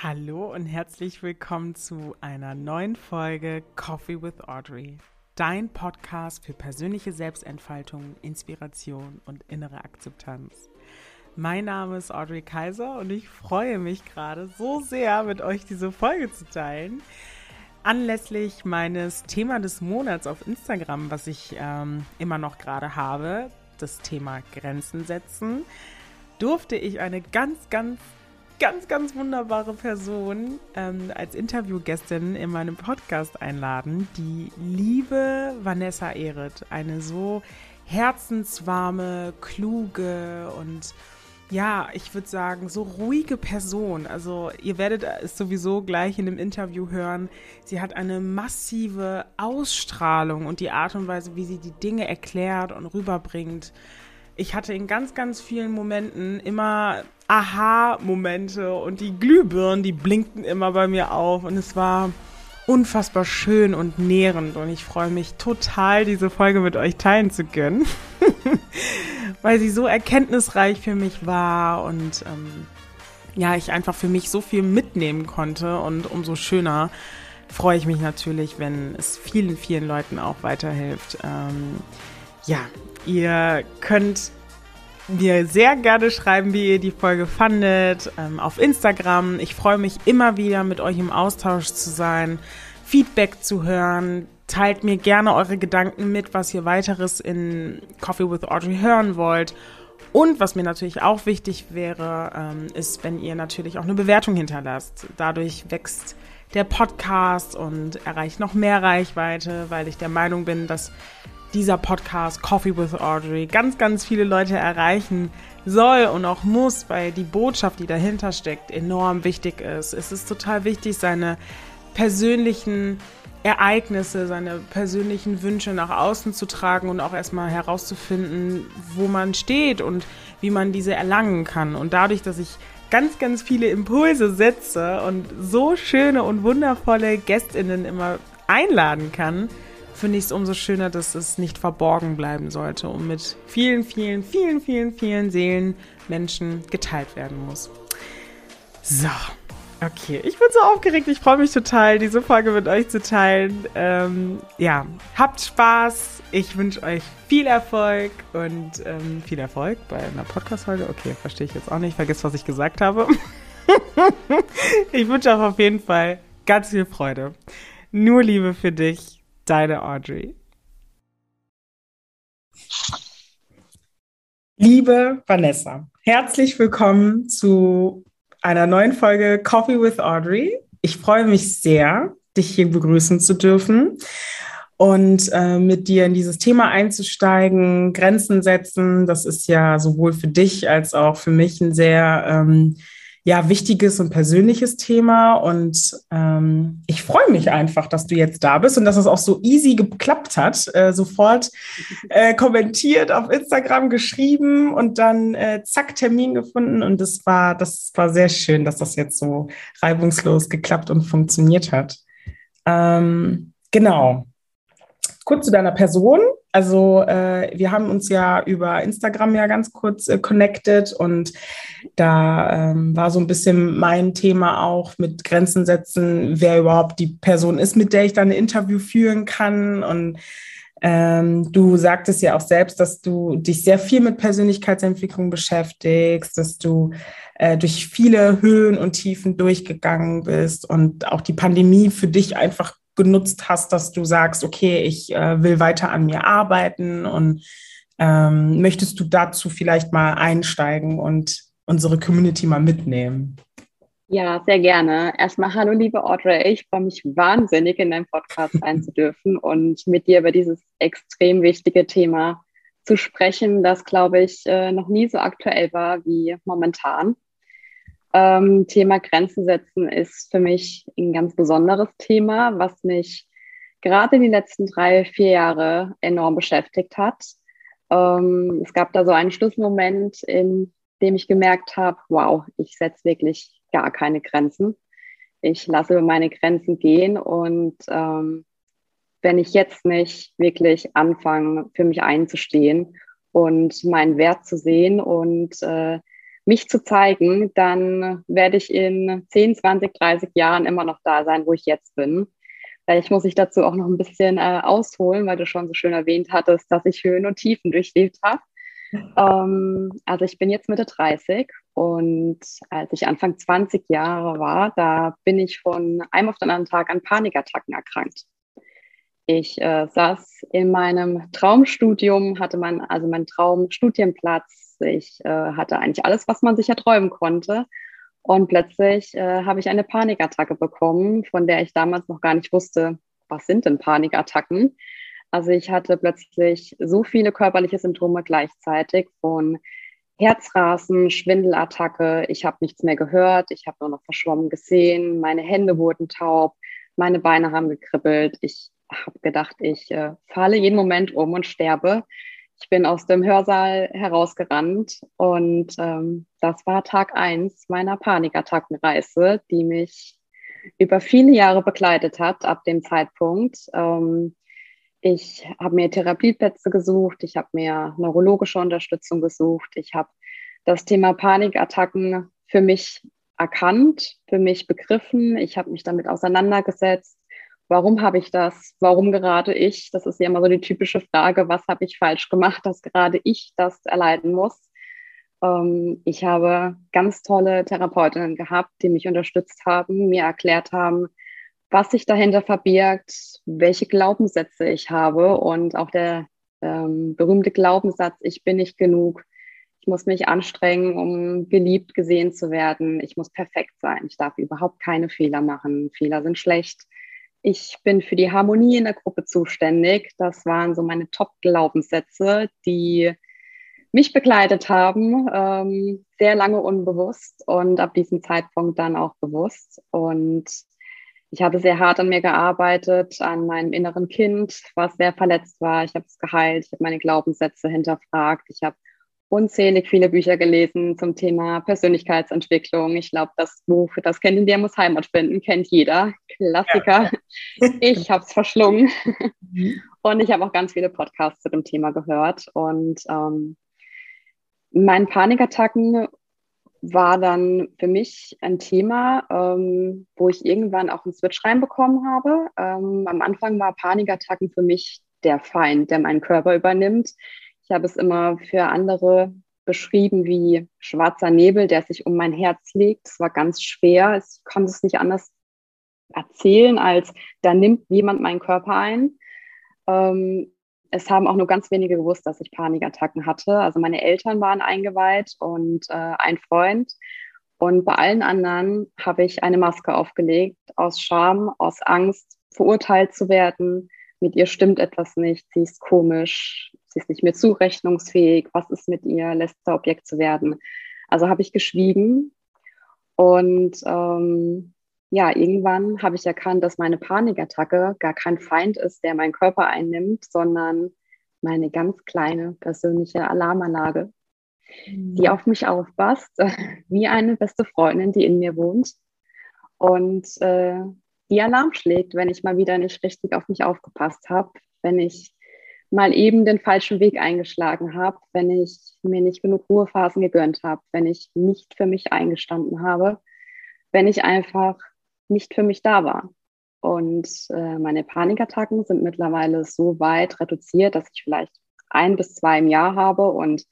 Hallo und herzlich willkommen zu einer neuen Folge Coffee with Audrey, dein Podcast für persönliche Selbstentfaltung, Inspiration und innere Akzeptanz. Mein Name ist Audrey Kaiser und ich freue mich gerade so sehr, mit euch diese Folge zu teilen. Anlässlich meines Thema des Monats auf Instagram, was ich ähm, immer noch gerade habe, das Thema Grenzen setzen, durfte ich eine ganz, ganz ganz, ganz wunderbare Person ähm, als Interviewgästin in meinem Podcast einladen, die liebe Vanessa Ehret. Eine so herzenswarme, kluge und ja, ich würde sagen, so ruhige Person. Also ihr werdet es sowieso gleich in dem Interview hören. Sie hat eine massive Ausstrahlung und die Art und Weise, wie sie die Dinge erklärt und rüberbringt. Ich hatte in ganz, ganz vielen Momenten immer Aha-Momente und die Glühbirnen, die blinkten immer bei mir auf und es war unfassbar schön und nährend und ich freue mich total, diese Folge mit euch teilen zu können, weil sie so erkenntnisreich für mich war und ähm, ja, ich einfach für mich so viel mitnehmen konnte und umso schöner freue ich mich natürlich, wenn es vielen, vielen Leuten auch weiterhilft. Ähm, ja, ihr könnt mir sehr gerne schreiben, wie ihr die Folge fandet, ähm, auf Instagram. Ich freue mich immer wieder, mit euch im Austausch zu sein, Feedback zu hören. Teilt mir gerne eure Gedanken mit, was ihr weiteres in Coffee with Audrey hören wollt. Und was mir natürlich auch wichtig wäre, ähm, ist, wenn ihr natürlich auch eine Bewertung hinterlasst. Dadurch wächst der Podcast und erreicht noch mehr Reichweite, weil ich der Meinung bin, dass dieser Podcast Coffee with Audrey ganz, ganz viele Leute erreichen soll und auch muss, weil die Botschaft, die dahinter steckt, enorm wichtig ist. Es ist total wichtig, seine persönlichen Ereignisse, seine persönlichen Wünsche nach außen zu tragen und auch erstmal herauszufinden, wo man steht und wie man diese erlangen kann. Und dadurch, dass ich ganz, ganz viele Impulse setze und so schöne und wundervolle Gästinnen immer einladen kann, finde ich es umso schöner, dass es nicht verborgen bleiben sollte und mit vielen, vielen, vielen, vielen, vielen Seelen Menschen geteilt werden muss. So. Okay, ich bin so aufgeregt. Ich freue mich total, diese Folge mit euch zu teilen. Ähm, ja, habt Spaß. Ich wünsche euch viel Erfolg und ähm, viel Erfolg bei einer Podcast-Folge. Okay, verstehe ich jetzt auch nicht. Vergiss, was ich gesagt habe. ich wünsche euch auf jeden Fall ganz viel Freude. Nur Liebe für dich deine Audrey. Liebe Vanessa, herzlich willkommen zu einer neuen Folge Coffee with Audrey. Ich freue mich sehr, dich hier begrüßen zu dürfen und äh, mit dir in dieses Thema einzusteigen, Grenzen setzen. Das ist ja sowohl für dich als auch für mich ein sehr ähm, ja, wichtiges und persönliches Thema. Und ähm, ich freue mich einfach, dass du jetzt da bist und dass es auch so easy geklappt hat. Äh, sofort äh, kommentiert, auf Instagram geschrieben und dann äh, zack, Termin gefunden. Und das war, das war sehr schön, dass das jetzt so reibungslos geklappt und funktioniert hat. Ähm, genau. Kurz zu deiner Person. Also äh, wir haben uns ja über Instagram ja ganz kurz äh, connected und da ähm, war so ein bisschen mein Thema auch mit Grenzen setzen, wer überhaupt die Person ist, mit der ich dann ein Interview führen kann. Und ähm, du sagtest ja auch selbst, dass du dich sehr viel mit Persönlichkeitsentwicklung beschäftigst, dass du äh, durch viele Höhen und Tiefen durchgegangen bist und auch die Pandemie für dich einfach genutzt hast, dass du sagst, okay, ich äh, will weiter an mir arbeiten und ähm, möchtest du dazu vielleicht mal einsteigen und unsere Community mal mitnehmen? Ja, sehr gerne. Erstmal hallo, liebe Audrey. Ich freue mich wahnsinnig, in deinem Podcast sein zu dürfen und mit dir über dieses extrem wichtige Thema zu sprechen, das, glaube ich, äh, noch nie so aktuell war wie momentan. Ähm, Thema Grenzen setzen ist für mich ein ganz besonderes Thema, was mich gerade die letzten drei, vier Jahre enorm beschäftigt hat. Ähm, es gab da so einen Schlussmoment, in dem ich gemerkt habe, wow, ich setze wirklich gar keine Grenzen. Ich lasse über meine Grenzen gehen und ähm, wenn ich jetzt nicht wirklich anfange, für mich einzustehen und meinen Wert zu sehen und äh, mich zu zeigen, dann werde ich in 10, 20, 30 Jahren immer noch da sein, wo ich jetzt bin. Vielleicht muss ich dazu auch noch ein bisschen äh, ausholen, weil du schon so schön erwähnt hattest, dass ich Höhen und Tiefen durchlebt habe. Ähm, also ich bin jetzt Mitte 30 und als ich Anfang 20 Jahre war, da bin ich von einem auf den anderen Tag an Panikattacken erkrankt. Ich äh, saß in meinem Traumstudium, hatte mein, also meinen Traumstudienplatz. Ich äh, hatte eigentlich alles, was man sich erträumen konnte. Und plötzlich äh, habe ich eine Panikattacke bekommen, von der ich damals noch gar nicht wusste, was sind denn Panikattacken. Also ich hatte plötzlich so viele körperliche Symptome gleichzeitig von Herzrasen, Schwindelattacke, ich habe nichts mehr gehört, ich habe nur noch verschwommen gesehen, meine Hände wurden taub, meine Beine haben gekribbelt, ich habe gedacht, ich äh, falle jeden Moment um und sterbe. Ich bin aus dem Hörsaal herausgerannt und ähm, das war Tag eins meiner Panikattackenreise, die mich über viele Jahre begleitet hat ab dem Zeitpunkt. Ähm, ich habe mir Therapieplätze gesucht, ich habe mir neurologische Unterstützung gesucht, ich habe das Thema Panikattacken für mich erkannt, für mich begriffen, ich habe mich damit auseinandergesetzt. Warum habe ich das? Warum gerade ich? Das ist ja immer so die typische Frage, was habe ich falsch gemacht, dass gerade ich das erleiden muss? Ähm, ich habe ganz tolle Therapeutinnen gehabt, die mich unterstützt haben, mir erklärt haben, was sich dahinter verbirgt, welche Glaubenssätze ich habe und auch der ähm, berühmte Glaubenssatz, ich bin nicht genug, ich muss mich anstrengen, um geliebt gesehen zu werden, ich muss perfekt sein, ich darf überhaupt keine Fehler machen, Fehler sind schlecht. Ich bin für die Harmonie in der Gruppe zuständig. Das waren so meine Top-Glaubenssätze, die mich begleitet haben, ähm, sehr lange unbewusst und ab diesem Zeitpunkt dann auch bewusst. Und ich habe sehr hart an mir gearbeitet, an meinem inneren Kind, was sehr verletzt war. Ich habe es geheilt, ich habe meine Glaubenssätze hinterfragt. Ich habe unzählig viele Bücher gelesen zum Thema Persönlichkeitsentwicklung. Ich glaube, das Buch Das Kind in dir muss Heimat finden, kennt jeder. Klassiker. Ja. Ich habe es verschlungen. Mhm. Und ich habe auch ganz viele Podcasts zu dem Thema gehört. Und ähm, meinen Panikattacken war dann für mich ein Thema, ähm, wo ich irgendwann auch einen Switch reinbekommen habe. Ähm, am Anfang war Panikattacken für mich der Feind, der meinen Körper übernimmt. Ich habe es immer für andere beschrieben wie schwarzer Nebel, der sich um mein Herz legt. Es war ganz schwer. Ich konnte es nicht anders erzählen, als da nimmt jemand meinen Körper ein. Ähm, es haben auch nur ganz wenige gewusst, dass ich Panikattacken hatte. Also meine Eltern waren eingeweiht und äh, ein Freund. Und bei allen anderen habe ich eine Maske aufgelegt, aus Scham, aus Angst, verurteilt zu werden. Mit ihr stimmt etwas nicht, sie ist komisch, sie ist nicht mehr zurechnungsfähig, was ist mit ihr, lässt da Objekt zu werden. Also habe ich geschwiegen und ähm, ja, irgendwann habe ich erkannt, dass meine Panikattacke gar kein Feind ist, der meinen Körper einnimmt, sondern meine ganz kleine persönliche Alarmanlage, mhm. die auf mich aufpasst, wie eine beste Freundin, die in mir wohnt und äh, die Alarm schlägt, wenn ich mal wieder nicht richtig auf mich aufgepasst habe, wenn ich mal eben den falschen Weg eingeschlagen habe, wenn ich mir nicht genug Ruhephasen gegönnt habe, wenn ich nicht für mich eingestanden habe, wenn ich einfach nicht für mich da war. Und äh, meine Panikattacken sind mittlerweile so weit reduziert, dass ich vielleicht ein bis zwei im Jahr habe und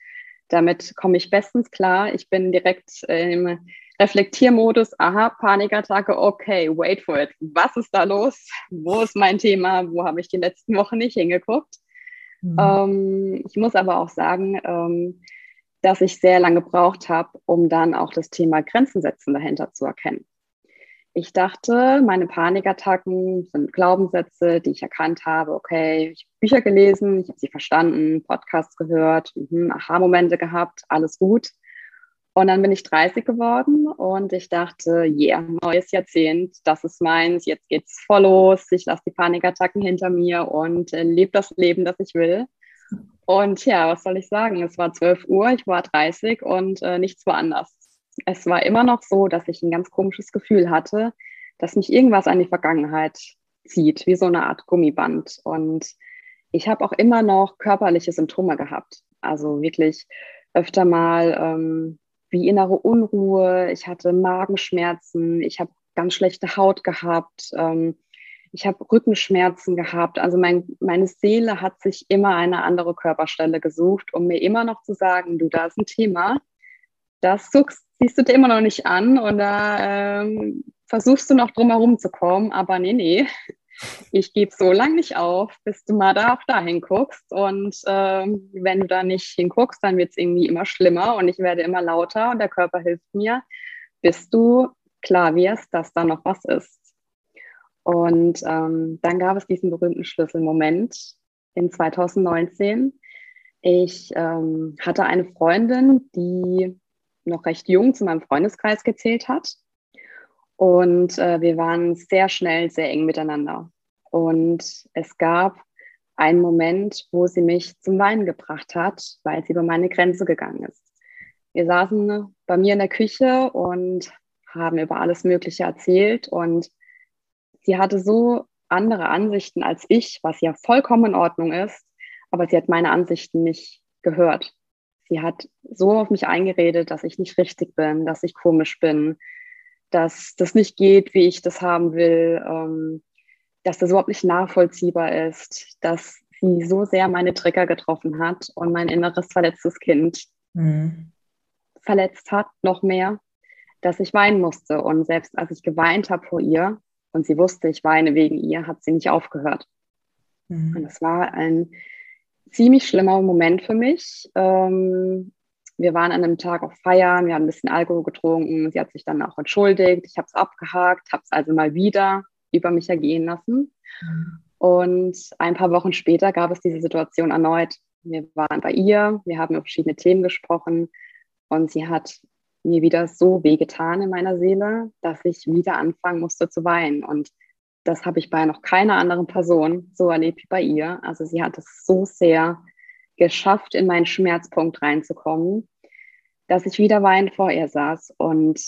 damit komme ich bestens klar. Ich bin direkt im Reflektiermodus. Aha, Panikattacke, okay, wait for it. Was ist da los? Wo ist mein Thema? Wo habe ich die letzten Wochen nicht hingeguckt? Mhm. Ähm, ich muss aber auch sagen, ähm, dass ich sehr lange gebraucht habe, um dann auch das Thema Grenzen setzen dahinter zu erkennen. Ich dachte, meine Panikattacken sind Glaubenssätze, die ich erkannt habe. Okay, ich habe Bücher gelesen, ich habe sie verstanden, Podcasts gehört, mhm, Aha-Momente gehabt, alles gut. Und dann bin ich 30 geworden und ich dachte, yeah, neues Jahrzehnt, das ist meins, jetzt geht's voll los, ich lasse die Panikattacken hinter mir und äh, lebe das Leben, das ich will. Und ja, was soll ich sagen? Es war 12 Uhr, ich war 30 und äh, nichts war anders es war immer noch so, dass ich ein ganz komisches Gefühl hatte, dass mich irgendwas an die Vergangenheit zieht, wie so eine Art Gummiband. Und ich habe auch immer noch körperliche Symptome gehabt. Also wirklich öfter mal ähm, wie innere Unruhe, ich hatte Magenschmerzen, ich habe ganz schlechte Haut gehabt, ähm, ich habe Rückenschmerzen gehabt. Also mein, meine Seele hat sich immer eine andere Körperstelle gesucht, um mir immer noch zu sagen, du, da ist ein Thema, das suchst, siehst du dir immer noch nicht an und da ähm, versuchst du noch drum herum zu kommen, aber nee, nee, ich gebe so lange nicht auf, bis du mal da auch dahin guckst. Und ähm, wenn du da nicht hinguckst, dann wird es irgendwie immer schlimmer und ich werde immer lauter und der Körper hilft mir, bis du klar wirst, dass da noch was ist. Und ähm, dann gab es diesen berühmten Schlüsselmoment in 2019. Ich ähm, hatte eine Freundin, die noch recht jung zu meinem Freundeskreis gezählt hat. Und äh, wir waren sehr schnell sehr eng miteinander. Und es gab einen Moment, wo sie mich zum Weinen gebracht hat, weil sie über meine Grenze gegangen ist. Wir saßen bei mir in der Küche und haben über alles Mögliche erzählt und sie hatte so andere Ansichten als ich, was ja vollkommen in Ordnung ist, aber sie hat meine Ansichten nicht gehört. Sie hat so auf mich eingeredet, dass ich nicht richtig bin, dass ich komisch bin, dass das nicht geht, wie ich das haben will, ähm, dass das überhaupt nicht nachvollziehbar ist, dass sie so sehr meine Trigger getroffen hat und mein inneres verletztes Kind mhm. verletzt hat, noch mehr, dass ich weinen musste. Und selbst als ich geweint habe vor ihr, und sie wusste, ich weine wegen ihr, hat sie nicht aufgehört. Mhm. Und es war ein ziemlich schlimmer Moment für mich. Ähm, wir waren an einem Tag auf Feiern, wir haben ein bisschen Alkohol getrunken. Sie hat sich dann auch entschuldigt. Ich habe es abgehakt, habe es also mal wieder über mich ergehen lassen. Und ein paar Wochen später gab es diese Situation erneut. Wir waren bei ihr, wir haben über verschiedene Themen gesprochen und sie hat mir wieder so wehgetan in meiner Seele, dass ich wieder anfangen musste zu weinen. Und das habe ich bei noch keiner anderen Person so erlebt wie bei ihr. Also sie hat es so sehr geschafft, in meinen Schmerzpunkt reinzukommen, dass ich wieder weinend vor ihr saß. Und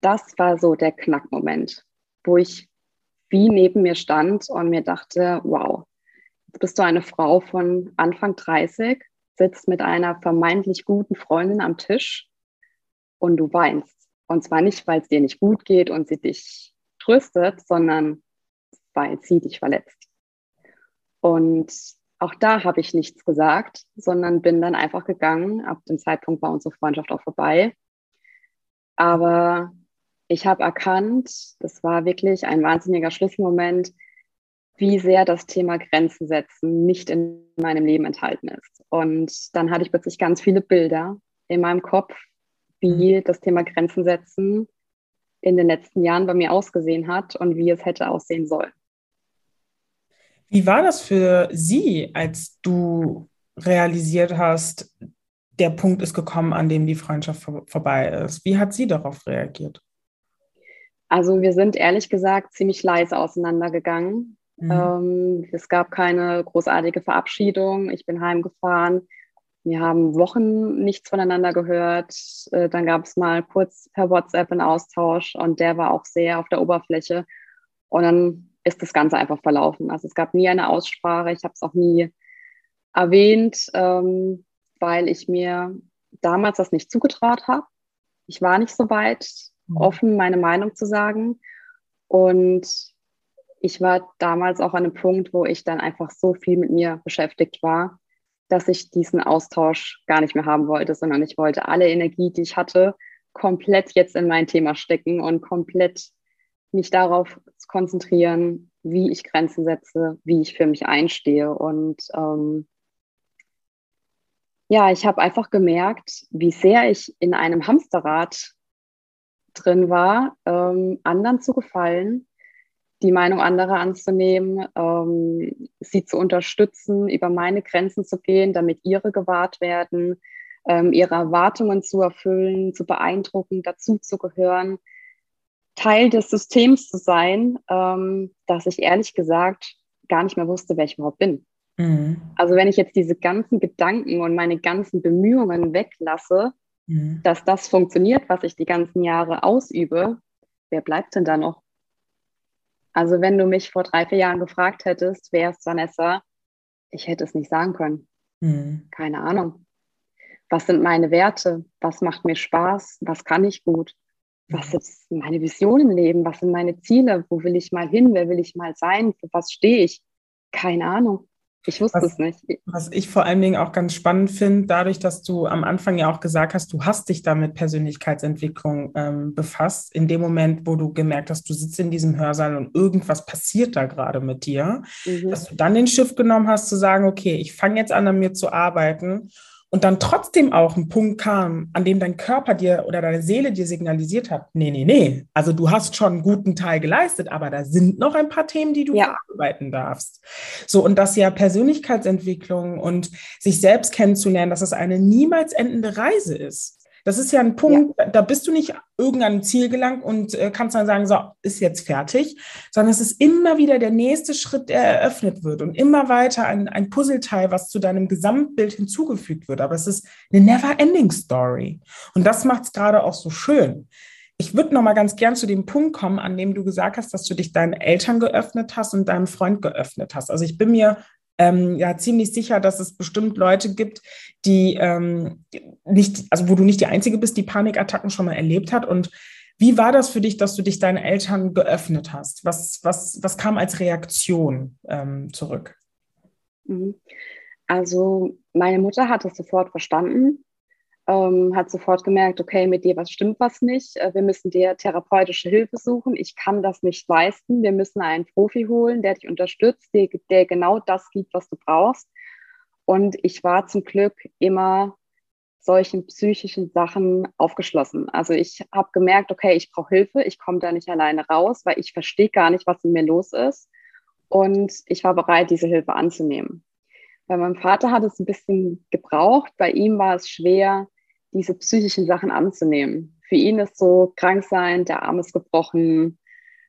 das war so der Knackmoment, wo ich wie neben mir stand und mir dachte, wow, jetzt bist du eine Frau von Anfang 30, sitzt mit einer vermeintlich guten Freundin am Tisch und du weinst. Und zwar nicht, weil es dir nicht gut geht und sie dich tröstet, sondern weil sie dich verletzt. Und auch da habe ich nichts gesagt, sondern bin dann einfach gegangen. Ab dem Zeitpunkt war unsere Freundschaft auch vorbei. Aber ich habe erkannt, das war wirklich ein wahnsinniger Schlüsselmoment, wie sehr das Thema Grenzen setzen nicht in meinem Leben enthalten ist. Und dann hatte ich plötzlich ganz viele Bilder in meinem Kopf wie das Thema Grenzen setzen in den letzten Jahren bei mir ausgesehen hat und wie es hätte aussehen sollen. Wie war das für Sie, als du realisiert hast, der Punkt ist gekommen, an dem die Freundschaft vor vorbei ist? Wie hat sie darauf reagiert? Also wir sind ehrlich gesagt ziemlich leise auseinandergegangen. Mhm. Ähm, es gab keine großartige Verabschiedung. Ich bin heimgefahren. Wir haben Wochen nichts voneinander gehört. Äh, dann gab es mal kurz per WhatsApp einen Austausch und der war auch sehr auf der Oberfläche. Und dann ist das Ganze einfach verlaufen. Also es gab nie eine Aussprache. Ich habe es auch nie erwähnt, ähm, weil ich mir damals das nicht zugetraut habe. Ich war nicht so weit, mhm. offen meine Meinung zu sagen. Und ich war damals auch an einem Punkt, wo ich dann einfach so viel mit mir beschäftigt war, dass ich diesen Austausch gar nicht mehr haben wollte, sondern ich wollte alle Energie, die ich hatte, komplett jetzt in mein Thema stecken und komplett mich darauf konzentrieren, wie ich Grenzen setze, wie ich für mich einstehe. Und ähm, ja, ich habe einfach gemerkt, wie sehr ich in einem Hamsterrad drin war, ähm, anderen zu gefallen, die Meinung anderer anzunehmen, ähm, sie zu unterstützen, über meine Grenzen zu gehen, damit ihre gewahrt werden, ähm, ihre Erwartungen zu erfüllen, zu beeindrucken, dazu zu gehören, Teil des Systems zu sein, ähm, dass ich ehrlich gesagt gar nicht mehr wusste, wer ich überhaupt bin. Mhm. Also wenn ich jetzt diese ganzen Gedanken und meine ganzen Bemühungen weglasse, mhm. dass das funktioniert, was ich die ganzen Jahre ausübe, wer bleibt denn da noch? Also wenn du mich vor drei, vier Jahren gefragt hättest, wer ist Vanessa, ich hätte es nicht sagen können. Mhm. Keine Ahnung. was sind meine Werte, was macht mir Spaß, was kann ich gut, was ist meine Vision im Leben, was sind meine Ziele, wo will ich mal hin, wer will ich mal sein, für was stehe ich, keine Ahnung. Ich wusste was, es nicht. Was ich vor allen Dingen auch ganz spannend finde, dadurch, dass du am Anfang ja auch gesagt hast, du hast dich da mit Persönlichkeitsentwicklung ähm, befasst, in dem Moment, wo du gemerkt hast, du sitzt in diesem Hörsaal und irgendwas passiert da gerade mit dir, mhm. dass du dann den Schiff genommen hast, zu sagen, okay, ich fange jetzt an, an mir zu arbeiten und dann trotzdem auch ein Punkt kam, an dem dein Körper dir oder deine Seele dir signalisiert hat, nee, nee, nee, also du hast schon einen guten Teil geleistet, aber da sind noch ein paar Themen, die du ja. verarbeiten darfst. So, und das ja Persönlichkeitsentwicklung und sich selbst kennenzulernen, dass es eine niemals endende Reise ist. Das ist ja ein Punkt, ja. da bist du nicht irgendeinem Ziel gelangt und äh, kannst dann sagen, so, ist jetzt fertig, sondern es ist immer wieder der nächste Schritt, der eröffnet wird und immer weiter ein, ein Puzzleteil, was zu deinem Gesamtbild hinzugefügt wird. Aber es ist eine never-ending Story. Und das macht es gerade auch so schön. Ich würde noch mal ganz gern zu dem Punkt kommen, an dem du gesagt hast, dass du dich deinen Eltern geöffnet hast und deinem Freund geöffnet hast. Also ich bin mir ähm, ja ziemlich sicher, dass es bestimmt Leute gibt, die ähm, nicht, also wo du nicht die Einzige bist, die Panikattacken schon mal erlebt hat. Und wie war das für dich, dass du dich deinen Eltern geöffnet hast? Was, was, was kam als Reaktion ähm, zurück? Mhm. Also meine Mutter hat es sofort verstanden ähm, hat sofort gemerkt, okay, mit dir was stimmt was nicht. Äh, wir müssen dir therapeutische Hilfe suchen. Ich kann das nicht leisten. Wir müssen einen Profi holen, der dich unterstützt, der, der genau das gibt, was du brauchst. Und ich war zum Glück immer solchen psychischen Sachen aufgeschlossen. Also ich habe gemerkt, okay, ich brauche Hilfe, ich komme da nicht alleine raus, weil ich verstehe gar nicht, was in mir los ist. Und ich war bereit, diese Hilfe anzunehmen. Bei meinem Vater hat es ein bisschen gebraucht. Bei ihm war es schwer, diese psychischen Sachen anzunehmen. Für ihn ist so krank sein, der Arm ist gebrochen,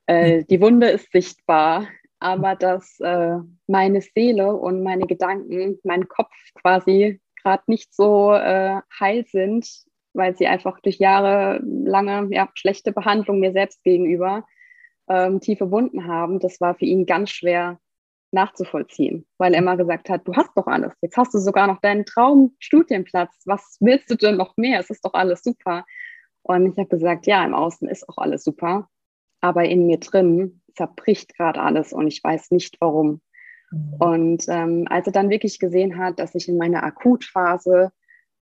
äh, die Wunde ist sichtbar, aber dass äh, meine Seele und meine Gedanken, mein Kopf quasi gerade nicht so äh, heil sind, weil sie einfach durch jahrelange ja, schlechte Behandlung mir selbst gegenüber ähm, tiefe Wunden haben, das war für ihn ganz schwer nachzuvollziehen, weil er immer gesagt hat, du hast doch alles. Jetzt hast du sogar noch deinen Traumstudienplatz. Was willst du denn noch mehr? Es ist doch alles super. Und ich habe gesagt, ja, im Außen ist auch alles super, aber in mir drin zerbricht gerade alles und ich weiß nicht warum. Mhm. Und ähm, als er dann wirklich gesehen hat, dass ich in meiner Akutphase,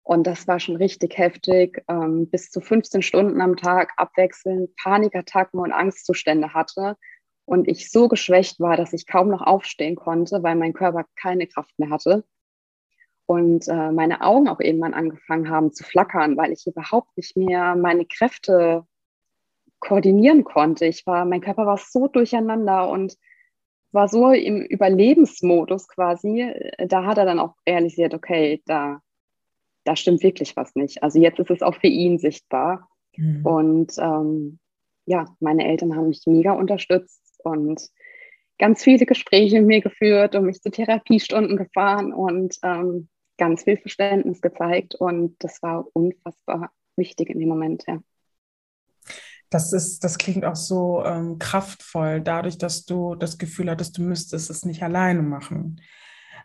und das war schon richtig heftig, ähm, bis zu 15 Stunden am Tag abwechselnd Panikattacken und Angstzustände hatte, und ich so geschwächt war, dass ich kaum noch aufstehen konnte, weil mein Körper keine Kraft mehr hatte. Und äh, meine Augen auch irgendwann angefangen haben zu flackern, weil ich überhaupt nicht mehr meine Kräfte koordinieren konnte. Ich war, mein Körper war so durcheinander und war so im Überlebensmodus quasi. Da hat er dann auch realisiert, okay, da, da stimmt wirklich was nicht. Also jetzt ist es auch für ihn sichtbar. Mhm. Und ähm, ja, meine Eltern haben mich mega unterstützt und ganz viele Gespräche mit mir geführt und mich zu Therapiestunden gefahren und ähm, ganz viel Verständnis gezeigt. Und das war unfassbar wichtig in dem Moment, ja. Das, ist, das klingt auch so ähm, kraftvoll, dadurch, dass du das Gefühl hattest, du müsstest es nicht alleine machen.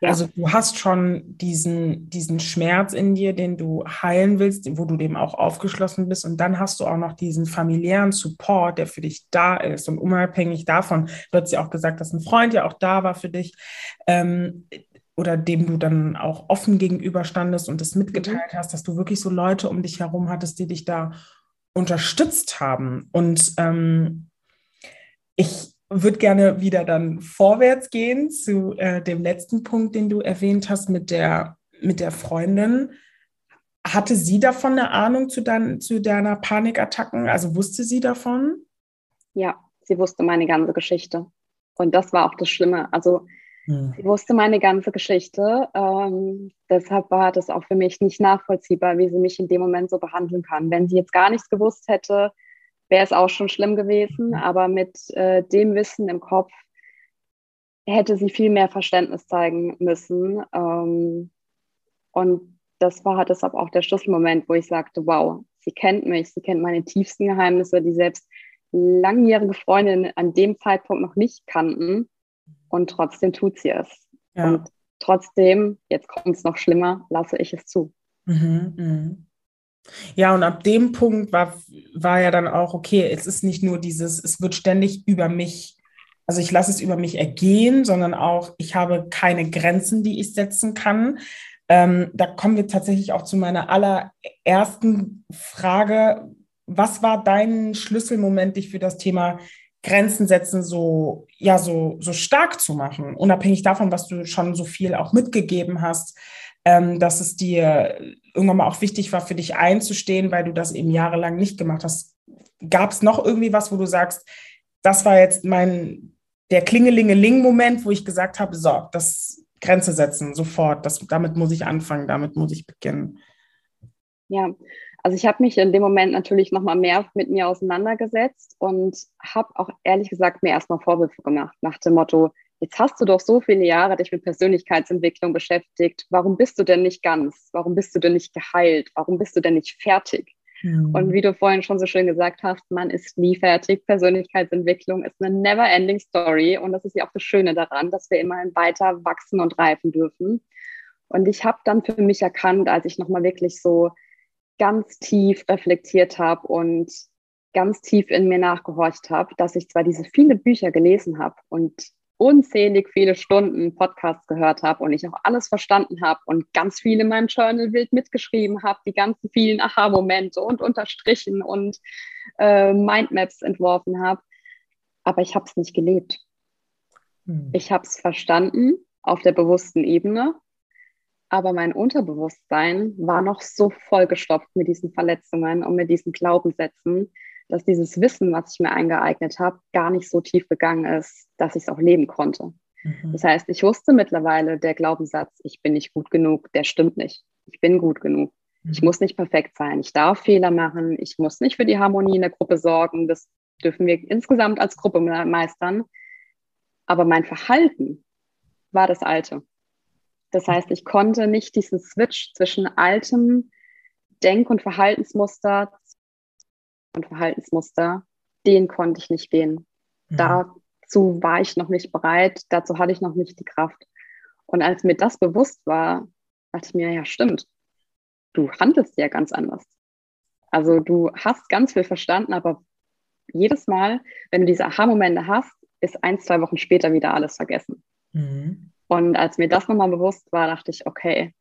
Also du hast schon diesen, diesen Schmerz in dir, den du heilen willst, wo du dem auch aufgeschlossen bist. Und dann hast du auch noch diesen familiären Support, der für dich da ist. Und unabhängig davon, du hast ja auch gesagt, dass ein Freund ja auch da war für dich. Ähm, oder dem du dann auch offen gegenüberstandest und das mitgeteilt mhm. hast, dass du wirklich so Leute um dich herum hattest, die dich da unterstützt haben. Und ähm, ich würde gerne wieder dann vorwärts gehen zu äh, dem letzten Punkt, den du erwähnt hast mit der, mit der Freundin. Hatte sie davon eine Ahnung zu, dein, zu deiner Panikattacken? Also wusste sie davon? Ja, sie wusste meine ganze Geschichte. Und das war auch das Schlimme. Also hm. sie wusste meine ganze Geschichte. Ähm, deshalb war das auch für mich nicht nachvollziehbar, wie sie mich in dem Moment so behandeln kann. Wenn sie jetzt gar nichts gewusst hätte, wäre es auch schon schlimm gewesen. Mhm. Aber mit äh, dem Wissen im Kopf hätte sie viel mehr Verständnis zeigen müssen. Ähm, und das war deshalb auch der Schlüsselmoment, wo ich sagte, wow, sie kennt mich, sie kennt meine tiefsten Geheimnisse, die selbst langjährige Freundinnen an dem Zeitpunkt noch nicht kannten. Und trotzdem tut sie es. Ja. Und trotzdem, jetzt kommt es noch schlimmer, lasse ich es zu. Mhm, mh. Ja, und ab dem Punkt war, war ja dann auch, okay, es ist nicht nur dieses, es wird ständig über mich, also ich lasse es über mich ergehen, sondern auch, ich habe keine Grenzen, die ich setzen kann. Ähm, da kommen wir tatsächlich auch zu meiner allerersten Frage. Was war dein Schlüsselmoment, dich für das Thema Grenzen setzen so, ja, so, so stark zu machen, unabhängig davon, was du schon so viel auch mitgegeben hast, ähm, dass es dir irgendwann mal auch wichtig war, für dich einzustehen, weil du das eben jahrelang nicht gemacht hast. Gab es noch irgendwie was, wo du sagst, das war jetzt mein, der Klingelingeling-Moment, wo ich gesagt habe, so, das Grenze setzen, sofort, das, damit muss ich anfangen, damit muss ich beginnen. Ja, also ich habe mich in dem Moment natürlich nochmal mehr mit mir auseinandergesetzt und habe auch ehrlich gesagt mir erstmal Vorwürfe gemacht nach dem Motto, jetzt hast du doch so viele Jahre dich mit Persönlichkeitsentwicklung beschäftigt, warum bist du denn nicht ganz? Warum bist du denn nicht geheilt? Warum bist du denn nicht fertig? Mhm. Und wie du vorhin schon so schön gesagt hast, man ist nie fertig. Persönlichkeitsentwicklung ist eine never-ending Story und das ist ja auch das Schöne daran, dass wir immerhin weiter wachsen und reifen dürfen. Und ich habe dann für mich erkannt, als ich nochmal wirklich so ganz tief reflektiert habe und ganz tief in mir nachgehorcht habe, dass ich zwar diese viele Bücher gelesen habe und unzählig viele Stunden Podcasts gehört habe und ich auch alles verstanden habe und ganz viel in meinem Journal wild mitgeschrieben habe, die ganzen vielen Aha-Momente und unterstrichen und äh, Mindmaps entworfen habe. Aber ich habe es nicht gelebt. Hm. Ich habe es verstanden auf der bewussten Ebene aber mein Unterbewusstsein war noch so vollgestopft mit diesen Verletzungen und mit diesen Glaubenssätzen, dass dieses Wissen, was ich mir eingeeignet habe, gar nicht so tief gegangen ist, dass ich es auch leben konnte. Mhm. Das heißt, ich wusste mittlerweile, der Glaubenssatz, ich bin nicht gut genug, der stimmt nicht. Ich bin gut genug. Mhm. Ich muss nicht perfekt sein. Ich darf Fehler machen. Ich muss nicht für die Harmonie in der Gruppe sorgen. Das dürfen wir insgesamt als Gruppe meistern. Aber mein Verhalten war das alte. Das heißt, ich konnte nicht diesen Switch zwischen altem Denk- und Verhaltensmuster und Verhaltensmuster, den konnte ich nicht gehen. Mhm. Dazu war ich noch nicht bereit, dazu hatte ich noch nicht die Kraft. Und als mir das bewusst war, dachte ich mir, ja, stimmt, du handelst ja ganz anders. Also du hast ganz viel verstanden, aber jedes Mal, wenn du diese Aha-Momente hast, ist ein, zwei Wochen später wieder alles vergessen. Mhm. Und als mir das nochmal bewusst war, dachte ich, okay,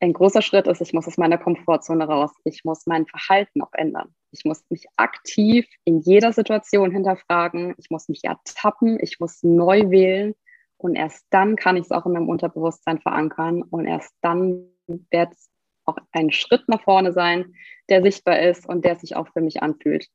ein großer Schritt ist, ich muss aus meiner Komfortzone raus. Ich muss mein Verhalten auch ändern. Ich muss mich aktiv in jeder Situation hinterfragen. Ich muss mich ertappen. Ich muss neu wählen. Und erst dann kann ich es auch in meinem Unterbewusstsein verankern. Und erst dann wird es auch ein Schritt nach vorne sein, der sichtbar ist und der sich auch für mich anfühlt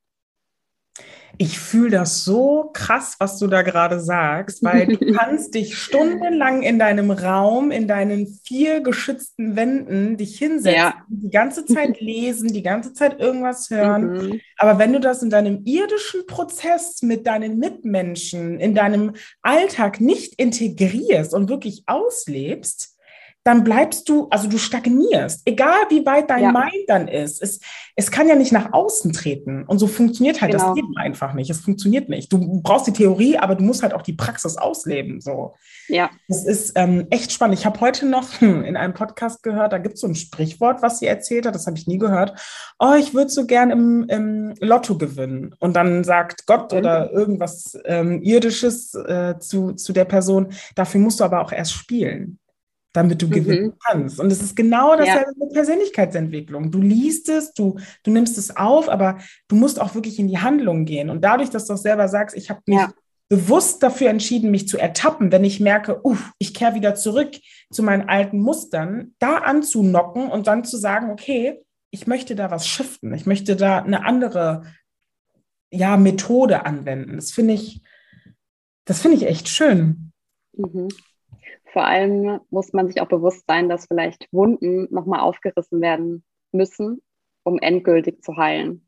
ich fühle das so krass, was du da gerade sagst, weil du kannst dich stundenlang in deinem Raum, in deinen vier geschützten Wänden dich hinsetzen, ja. die ganze Zeit lesen, die ganze Zeit irgendwas hören. Mhm. Aber wenn du das in deinem irdischen Prozess mit deinen Mitmenschen, in deinem Alltag nicht integrierst und wirklich auslebst, dann bleibst du, also du stagnierst, egal wie weit dein ja. Mind dann ist. Es, es kann ja nicht nach außen treten. Und so funktioniert halt genau. das Leben einfach nicht. Es funktioniert nicht. Du brauchst die Theorie, aber du musst halt auch die Praxis ausleben. So. Ja. Das ist ähm, echt spannend. Ich habe heute noch hm, in einem Podcast gehört, da gibt es so ein Sprichwort, was sie erzählt hat, das habe ich nie gehört. Oh, ich würde so gern im, im, Lotto gewinnen. Und dann sagt Gott mhm. oder irgendwas ähm, Irdisches äh, zu, zu der Person, dafür musst du aber auch erst spielen damit du mhm. gewinnen kannst. Und es ist genau dasselbe ja. mit Persönlichkeitsentwicklung. Du liest es, du, du nimmst es auf, aber du musst auch wirklich in die Handlung gehen. Und dadurch, dass du auch selber sagst, ich habe mich ja. bewusst dafür entschieden, mich zu ertappen, wenn ich merke, uff, ich kehre wieder zurück zu meinen alten Mustern, da anzunocken und dann zu sagen, okay, ich möchte da was shiften, ich möchte da eine andere ja, Methode anwenden. Das finde ich, das finde ich echt schön. Mhm. Vor allem muss man sich auch bewusst sein, dass vielleicht Wunden nochmal aufgerissen werden müssen, um endgültig zu heilen.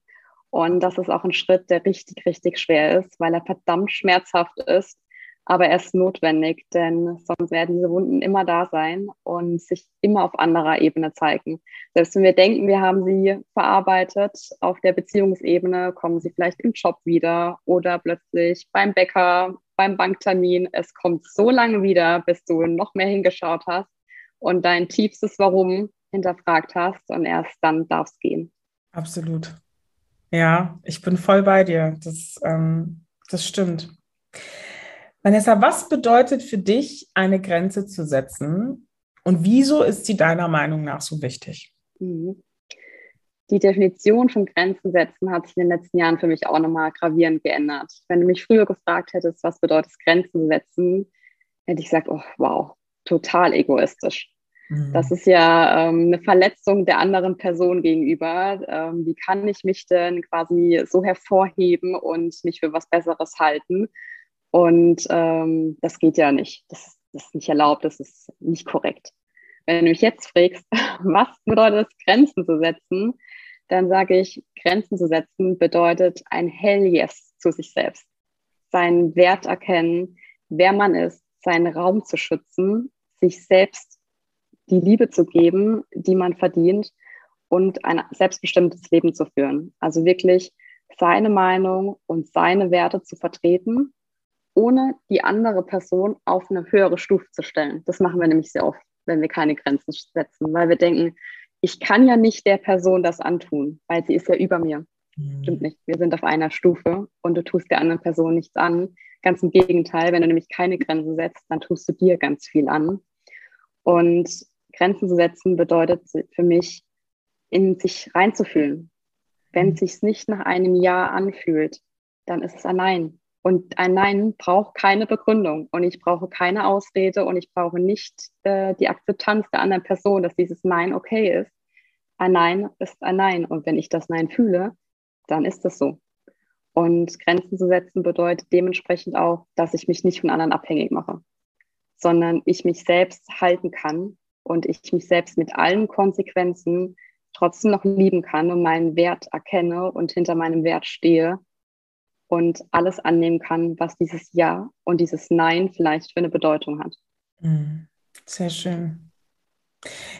Und das ist auch ein Schritt, der richtig, richtig schwer ist, weil er verdammt schmerzhaft ist. Aber er ist notwendig, denn sonst werden diese Wunden immer da sein und sich immer auf anderer Ebene zeigen. Selbst wenn wir denken, wir haben sie verarbeitet, auf der Beziehungsebene kommen sie vielleicht im Job wieder oder plötzlich beim Bäcker beim Banktermin. Es kommt so lange wieder, bis du noch mehr hingeschaut hast und dein tiefstes Warum hinterfragt hast und erst dann darf es gehen. Absolut. Ja, ich bin voll bei dir. Das, ähm, das stimmt. Vanessa, was bedeutet für dich, eine Grenze zu setzen und wieso ist sie deiner Meinung nach so wichtig? Mhm. Die Definition von Grenzen setzen hat sich in den letzten Jahren für mich auch nochmal gravierend geändert. Wenn du mich früher gefragt hättest, was bedeutet Grenzen setzen, hätte ich gesagt, oh wow, total egoistisch. Mhm. Das ist ja ähm, eine Verletzung der anderen Person gegenüber. Ähm, wie kann ich mich denn quasi so hervorheben und mich für was Besseres halten? Und ähm, das geht ja nicht. Das, das, ist nicht erlaubt, das ist nicht korrekt. Wenn du mich jetzt fragst, was bedeutet es, Grenzen zu setzen, dann sage ich, Grenzen zu setzen bedeutet ein Hell Yes zu sich selbst. Seinen Wert erkennen, wer man ist, seinen Raum zu schützen, sich selbst die Liebe zu geben, die man verdient und ein selbstbestimmtes Leben zu führen. Also wirklich seine Meinung und seine Werte zu vertreten ohne die andere Person auf eine höhere Stufe zu stellen. Das machen wir nämlich sehr oft, wenn wir keine Grenzen setzen, weil wir denken, ich kann ja nicht der Person das antun, weil sie ist ja über mir. Mhm. Stimmt nicht. Wir sind auf einer Stufe und du tust der anderen Person nichts an. Ganz im Gegenteil, wenn du nämlich keine Grenzen setzt, dann tust du dir ganz viel an. Und Grenzen zu setzen bedeutet für mich, in sich reinzufühlen. Wenn es mhm. sich nicht nach einem Ja anfühlt, dann ist es ein Nein. Und ein Nein braucht keine Begründung und ich brauche keine Ausrede und ich brauche nicht äh, die Akzeptanz der anderen Person, dass dieses Nein okay ist. Ein Nein ist ein Nein und wenn ich das Nein fühle, dann ist es so. Und Grenzen zu setzen bedeutet dementsprechend auch, dass ich mich nicht von anderen abhängig mache, sondern ich mich selbst halten kann und ich mich selbst mit allen Konsequenzen trotzdem noch lieben kann und meinen Wert erkenne und hinter meinem Wert stehe und alles annehmen kann, was dieses Ja und dieses Nein vielleicht für eine Bedeutung hat. Mhm. Sehr schön.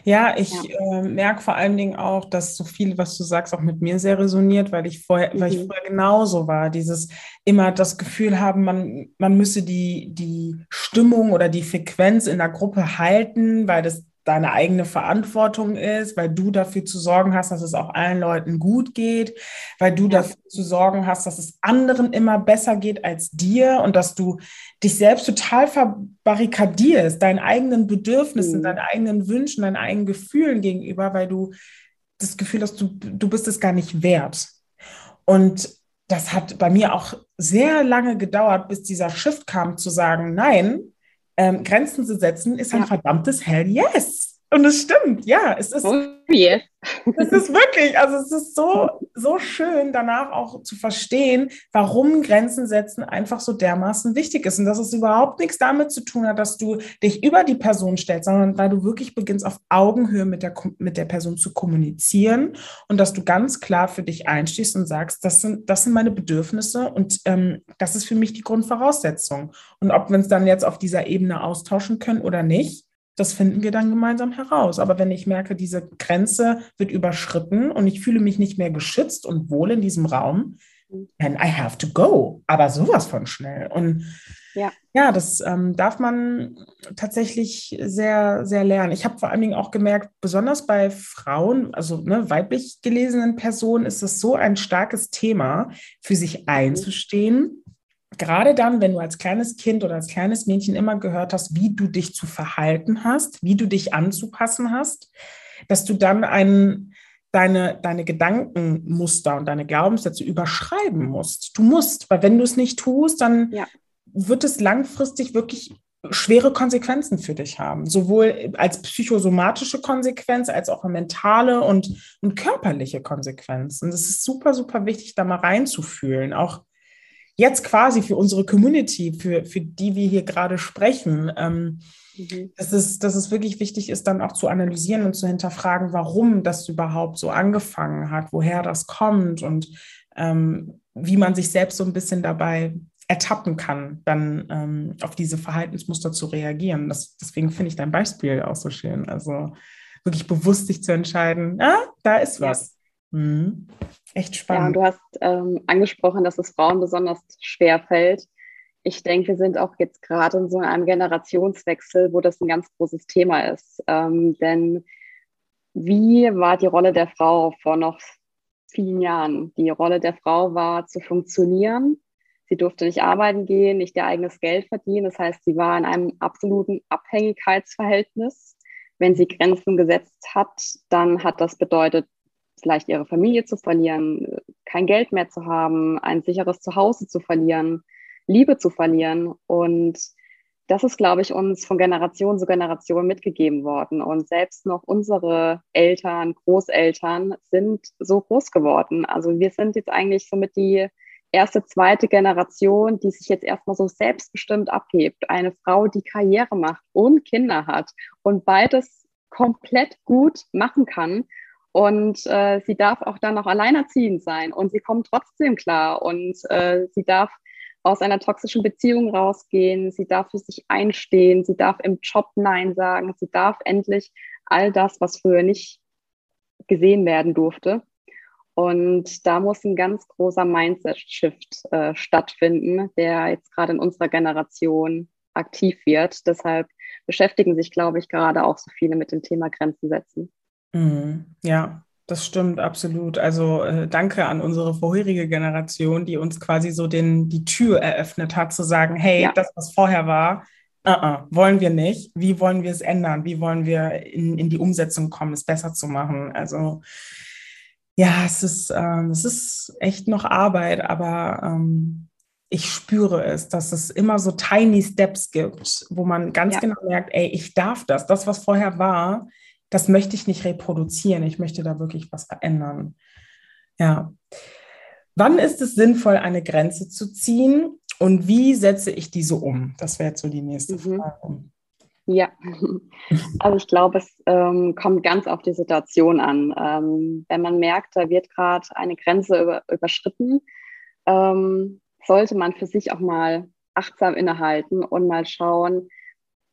Ja, ich ja. Äh, merke vor allen Dingen auch, dass so viel, was du sagst, auch mit mir sehr resoniert, weil ich vorher, mhm. weil ich mhm. vorher genauso war. Dieses immer das Gefühl haben, man, man müsse die, die Stimmung oder die Frequenz in der Gruppe halten, weil das deine eigene Verantwortung ist, weil du dafür zu sorgen hast, dass es auch allen Leuten gut geht, weil du ja. dafür zu sorgen hast, dass es anderen immer besser geht als dir und dass du dich selbst total verbarrikadierst, deinen eigenen Bedürfnissen, mhm. deinen eigenen Wünschen, deinen eigenen Gefühlen gegenüber, weil du das Gefühl hast, du, du bist es gar nicht wert. Und das hat bei mir auch sehr lange gedauert, bis dieser Shift kam, zu sagen, nein, ähm, Grenzen zu setzen, ist ein ja. verdammtes Hell yes. Und es stimmt, ja, es ist, oh yes. es ist wirklich, also es ist so, so schön danach auch zu verstehen, warum Grenzen setzen einfach so dermaßen wichtig ist und dass es überhaupt nichts damit zu tun hat, dass du dich über die Person stellst, sondern weil du wirklich beginnst auf Augenhöhe mit der, mit der Person zu kommunizieren und dass du ganz klar für dich einstehst und sagst, das sind, das sind meine Bedürfnisse und ähm, das ist für mich die Grundvoraussetzung. Und ob wir uns dann jetzt auf dieser Ebene austauschen können oder nicht, das finden wir dann gemeinsam heraus. Aber wenn ich merke, diese Grenze wird überschritten und ich fühle mich nicht mehr geschützt und wohl in diesem Raum, then I have to go. Aber sowas von schnell. Und ja, ja das ähm, darf man tatsächlich sehr, sehr lernen. Ich habe vor allen Dingen auch gemerkt, besonders bei Frauen, also ne, weiblich gelesenen Personen, ist es so ein starkes Thema, für sich mhm. einzustehen gerade dann, wenn du als kleines Kind oder als kleines Mädchen immer gehört hast, wie du dich zu verhalten hast, wie du dich anzupassen hast, dass du dann einen, deine, deine Gedankenmuster und deine Glaubenssätze überschreiben musst. Du musst, weil wenn du es nicht tust, dann ja. wird es langfristig wirklich schwere Konsequenzen für dich haben, sowohl als psychosomatische Konsequenz als auch mentale und, und körperliche Konsequenzen. Das ist super, super wichtig, da mal reinzufühlen, auch jetzt quasi für unsere Community, für, für die wir hier gerade sprechen, ähm, mhm. dass, es, dass es wirklich wichtig ist, dann auch zu analysieren und zu hinterfragen, warum das überhaupt so angefangen hat, woher das kommt und ähm, wie man sich selbst so ein bisschen dabei ertappen kann, dann ähm, auf diese Verhaltensmuster zu reagieren. Das, deswegen finde ich dein Beispiel auch so schön. Also wirklich bewusst sich zu entscheiden, ah, da ist was. Mhm. Echt spannend. Ja, du hast ähm, angesprochen, dass es Frauen besonders schwer fällt. Ich denke, wir sind auch jetzt gerade in so einem Generationswechsel, wo das ein ganz großes Thema ist. Ähm, denn wie war die Rolle der Frau vor noch vielen Jahren? Die Rolle der Frau war zu funktionieren. Sie durfte nicht arbeiten gehen, nicht ihr eigenes Geld verdienen. Das heißt, sie war in einem absoluten Abhängigkeitsverhältnis. Wenn sie Grenzen gesetzt hat, dann hat das bedeutet, vielleicht ihre Familie zu verlieren, kein Geld mehr zu haben, ein sicheres Zuhause zu verlieren, Liebe zu verlieren. Und das ist, glaube ich, uns von Generation zu Generation mitgegeben worden. Und selbst noch unsere Eltern, Großeltern sind so groß geworden. Also wir sind jetzt eigentlich somit die erste, zweite Generation, die sich jetzt erstmal so selbstbestimmt abhebt. Eine Frau, die Karriere macht und Kinder hat und beides komplett gut machen kann. Und äh, sie darf auch dann noch alleinerziehend sein und sie kommt trotzdem klar und äh, sie darf aus einer toxischen Beziehung rausgehen, sie darf für sich einstehen, sie darf im Job Nein sagen, sie darf endlich all das, was früher nicht gesehen werden durfte. Und da muss ein ganz großer Mindset-Shift äh, stattfinden, der jetzt gerade in unserer Generation aktiv wird. Deshalb beschäftigen sich, glaube ich, gerade auch so viele mit dem Thema Grenzen setzen. Mhm. Ja, das stimmt absolut. Also äh, danke an unsere vorherige Generation, die uns quasi so den, die Tür eröffnet hat, zu sagen, hey, ja. das, was vorher war, uh -uh, wollen wir nicht. Wie wollen wir es ändern? Wie wollen wir in, in die Umsetzung kommen, es besser zu machen? Also ja, es ist, ähm, es ist echt noch Arbeit, aber ähm, ich spüre es, dass es immer so tiny Steps gibt, wo man ganz ja. genau merkt, ey, ich darf das. Das, was vorher war, das möchte ich nicht reproduzieren. Ich möchte da wirklich was verändern. Ja. Wann ist es sinnvoll, eine Grenze zu ziehen und wie setze ich diese um? Das wäre jetzt so die nächste mhm. Frage. Ja, also ich glaube, es ähm, kommt ganz auf die Situation an. Ähm, wenn man merkt, da wird gerade eine Grenze über, überschritten, ähm, sollte man für sich auch mal achtsam innehalten und mal schauen,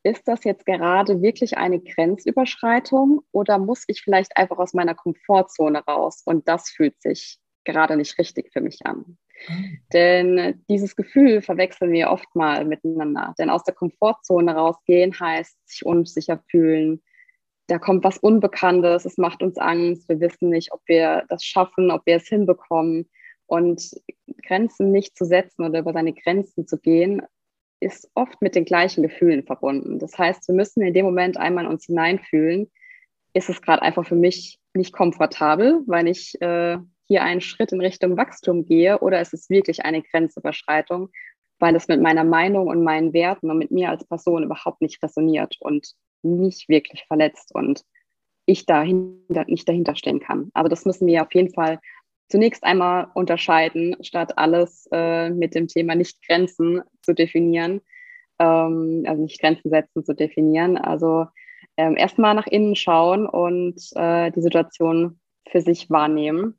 ist das jetzt gerade wirklich eine Grenzüberschreitung oder muss ich vielleicht einfach aus meiner Komfortzone raus? Und das fühlt sich gerade nicht richtig für mich an. Mhm. Denn dieses Gefühl verwechseln wir oft mal miteinander. Denn aus der Komfortzone rausgehen heißt sich unsicher fühlen. Da kommt was Unbekanntes, es macht uns Angst, wir wissen nicht, ob wir das schaffen, ob wir es hinbekommen. Und Grenzen nicht zu setzen oder über seine Grenzen zu gehen, ist oft mit den gleichen Gefühlen verbunden. Das heißt, wir müssen in dem Moment einmal uns hineinfühlen, ist es gerade einfach für mich nicht komfortabel, weil ich äh, hier einen Schritt in Richtung Wachstum gehe oder ist es wirklich eine Grenzüberschreitung, weil es mit meiner Meinung und meinen Werten und mit mir als Person überhaupt nicht resoniert und mich wirklich verletzt und ich dahinter, nicht dahinter stehen kann. Aber das müssen wir auf jeden Fall zunächst einmal unterscheiden, statt alles äh, mit dem Thema Nicht-Grenzen zu definieren, ähm, also nicht Grenzen setzen zu definieren. Also ähm, erstmal nach innen schauen und äh, die Situation für sich wahrnehmen.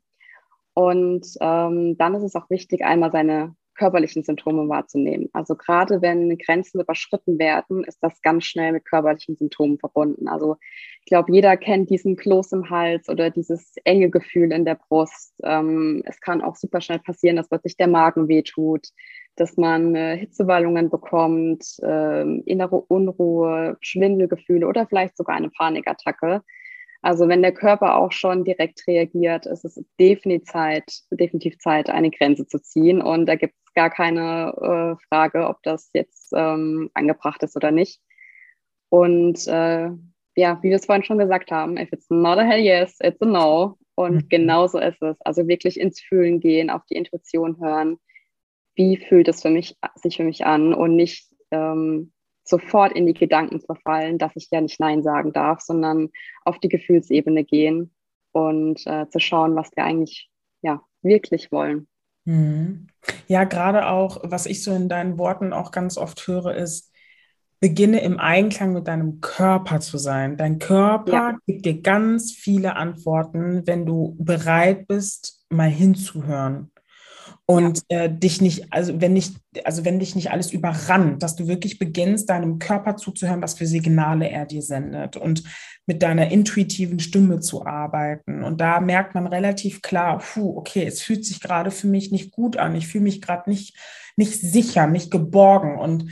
Und ähm, dann ist es auch wichtig, einmal seine körperlichen Symptome wahrzunehmen. Also gerade wenn Grenzen überschritten werden, ist das ganz schnell mit körperlichen Symptomen verbunden. Also ich glaube, jeder kennt diesen Kloß im Hals oder dieses enge Gefühl in der Brust. Ähm, es kann auch super schnell passieren, dass plötzlich der Magen wehtut, dass man äh, Hitzewallungen bekommt, äh, innere Unruhe, Schwindelgefühle oder vielleicht sogar eine Panikattacke. Also wenn der Körper auch schon direkt reagiert, ist es definitiv Zeit, definitiv Zeit, eine Grenze zu ziehen. Und da gibt es gar keine äh, Frage, ob das jetzt ähm, angebracht ist oder nicht. Und äh, ja, wie wir es vorhin schon gesagt haben, if it's not a hell yes, it's a no. Und mhm. genauso ist es. Also wirklich ins Fühlen gehen, auf die Intuition hören. Wie fühlt es für mich, sich für mich an und nicht ähm, sofort in die Gedanken verfallen, dass ich ja nicht Nein sagen darf, sondern auf die Gefühlsebene gehen und äh, zu schauen, was wir eigentlich ja wirklich wollen. Mhm. Ja, gerade auch, was ich so in deinen Worten auch ganz oft höre, ist, beginne im Einklang mit deinem Körper zu sein. Dein Körper ja. gibt dir ganz viele Antworten, wenn du bereit bist, mal hinzuhören und ja. äh, dich nicht, also wenn nicht, also wenn dich nicht alles überrannt, dass du wirklich beginnst, deinem Körper zuzuhören, was für Signale er dir sendet und mit deiner intuitiven Stimme zu arbeiten. Und da merkt man relativ klar, puh, okay, es fühlt sich gerade für mich nicht gut an, ich fühle mich gerade nicht, nicht sicher, nicht geborgen. Und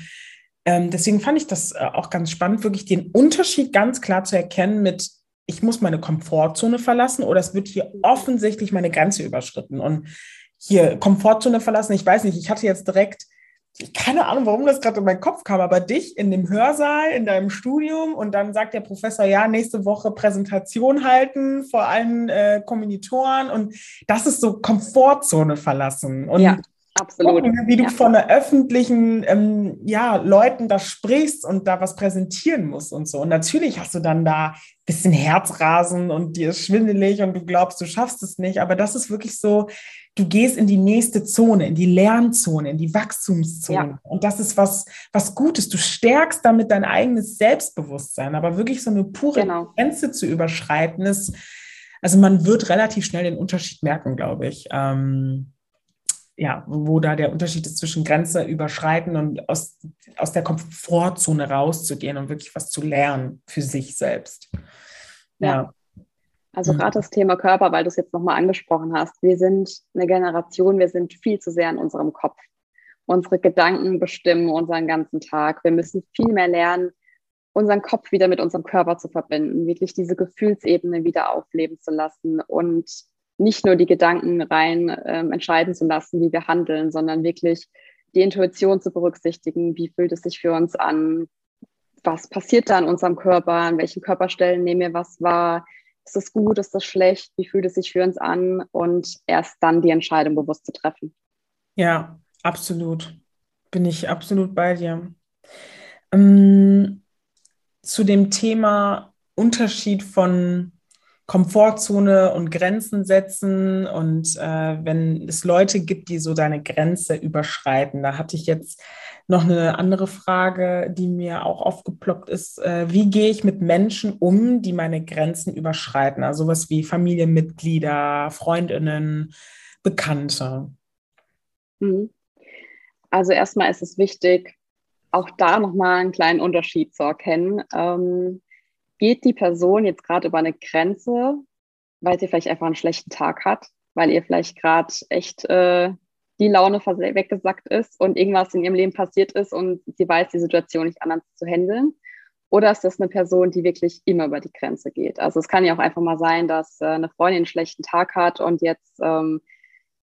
ähm, deswegen fand ich das äh, auch ganz spannend, wirklich den Unterschied ganz klar zu erkennen mit ich muss meine Komfortzone verlassen oder es wird hier offensichtlich meine Grenze überschritten. Und hier Komfortzone verlassen, ich weiß nicht, ich hatte jetzt direkt keine Ahnung, warum das gerade in meinen Kopf kam, aber dich in dem Hörsaal, in deinem Studium und dann sagt der Professor, ja, nächste Woche Präsentation halten vor allen äh, Kommilitoren und das ist so Komfortzone verlassen. Und ja. Absolut. Gucken, wie du ja. von der öffentlichen ähm, ja, Leuten da sprichst und da was präsentieren musst und so. Und natürlich hast du dann da ein bisschen Herzrasen und dir ist schwindelig und du glaubst, du schaffst es nicht. Aber das ist wirklich so, du gehst in die nächste Zone, in die Lernzone, in die Wachstumszone. Ja. Und das ist was, was Gutes. Du stärkst damit dein eigenes Selbstbewusstsein. Aber wirklich so eine pure genau. Grenze zu überschreiten ist, also man wird relativ schnell den Unterschied merken, glaube ich. Ähm, ja, wo da der Unterschied ist zwischen Grenze überschreiten und aus, aus der Komfortzone rauszugehen und wirklich was zu lernen für sich selbst. Ja. ja. Also mhm. gerade das Thema Körper, weil du es jetzt nochmal angesprochen hast. Wir sind eine Generation, wir sind viel zu sehr in unserem Kopf. Unsere Gedanken bestimmen unseren ganzen Tag. Wir müssen viel mehr lernen, unseren Kopf wieder mit unserem Körper zu verbinden, wirklich diese Gefühlsebene wieder aufleben zu lassen und nicht nur die Gedanken rein ähm, entscheiden zu lassen, wie wir handeln, sondern wirklich die Intuition zu berücksichtigen. Wie fühlt es sich für uns an? Was passiert da in unserem Körper? An welchen Körperstellen nehmen wir was wahr? Ist das gut? Ist das schlecht? Wie fühlt es sich für uns an? Und erst dann die Entscheidung bewusst zu treffen. Ja, absolut. Bin ich absolut bei dir. Ähm, zu dem Thema Unterschied von Komfortzone und Grenzen setzen und äh, wenn es Leute gibt, die so deine Grenze überschreiten. Da hatte ich jetzt noch eine andere Frage, die mir auch aufgeploppt ist. Äh, wie gehe ich mit Menschen um, die meine Grenzen überschreiten? Also sowas wie Familienmitglieder, Freundinnen, Bekannte. Mhm. Also erstmal ist es wichtig, auch da nochmal einen kleinen Unterschied zu erkennen. Ähm, geht die Person jetzt gerade über eine Grenze, weil sie vielleicht einfach einen schlechten Tag hat, weil ihr vielleicht gerade echt äh, die Laune weggesackt ist und irgendwas in ihrem Leben passiert ist und sie weiß, die Situation nicht anders zu handeln? Oder ist das eine Person, die wirklich immer über die Grenze geht? Also es kann ja auch einfach mal sein, dass äh, eine Freundin einen schlechten Tag hat und jetzt ähm,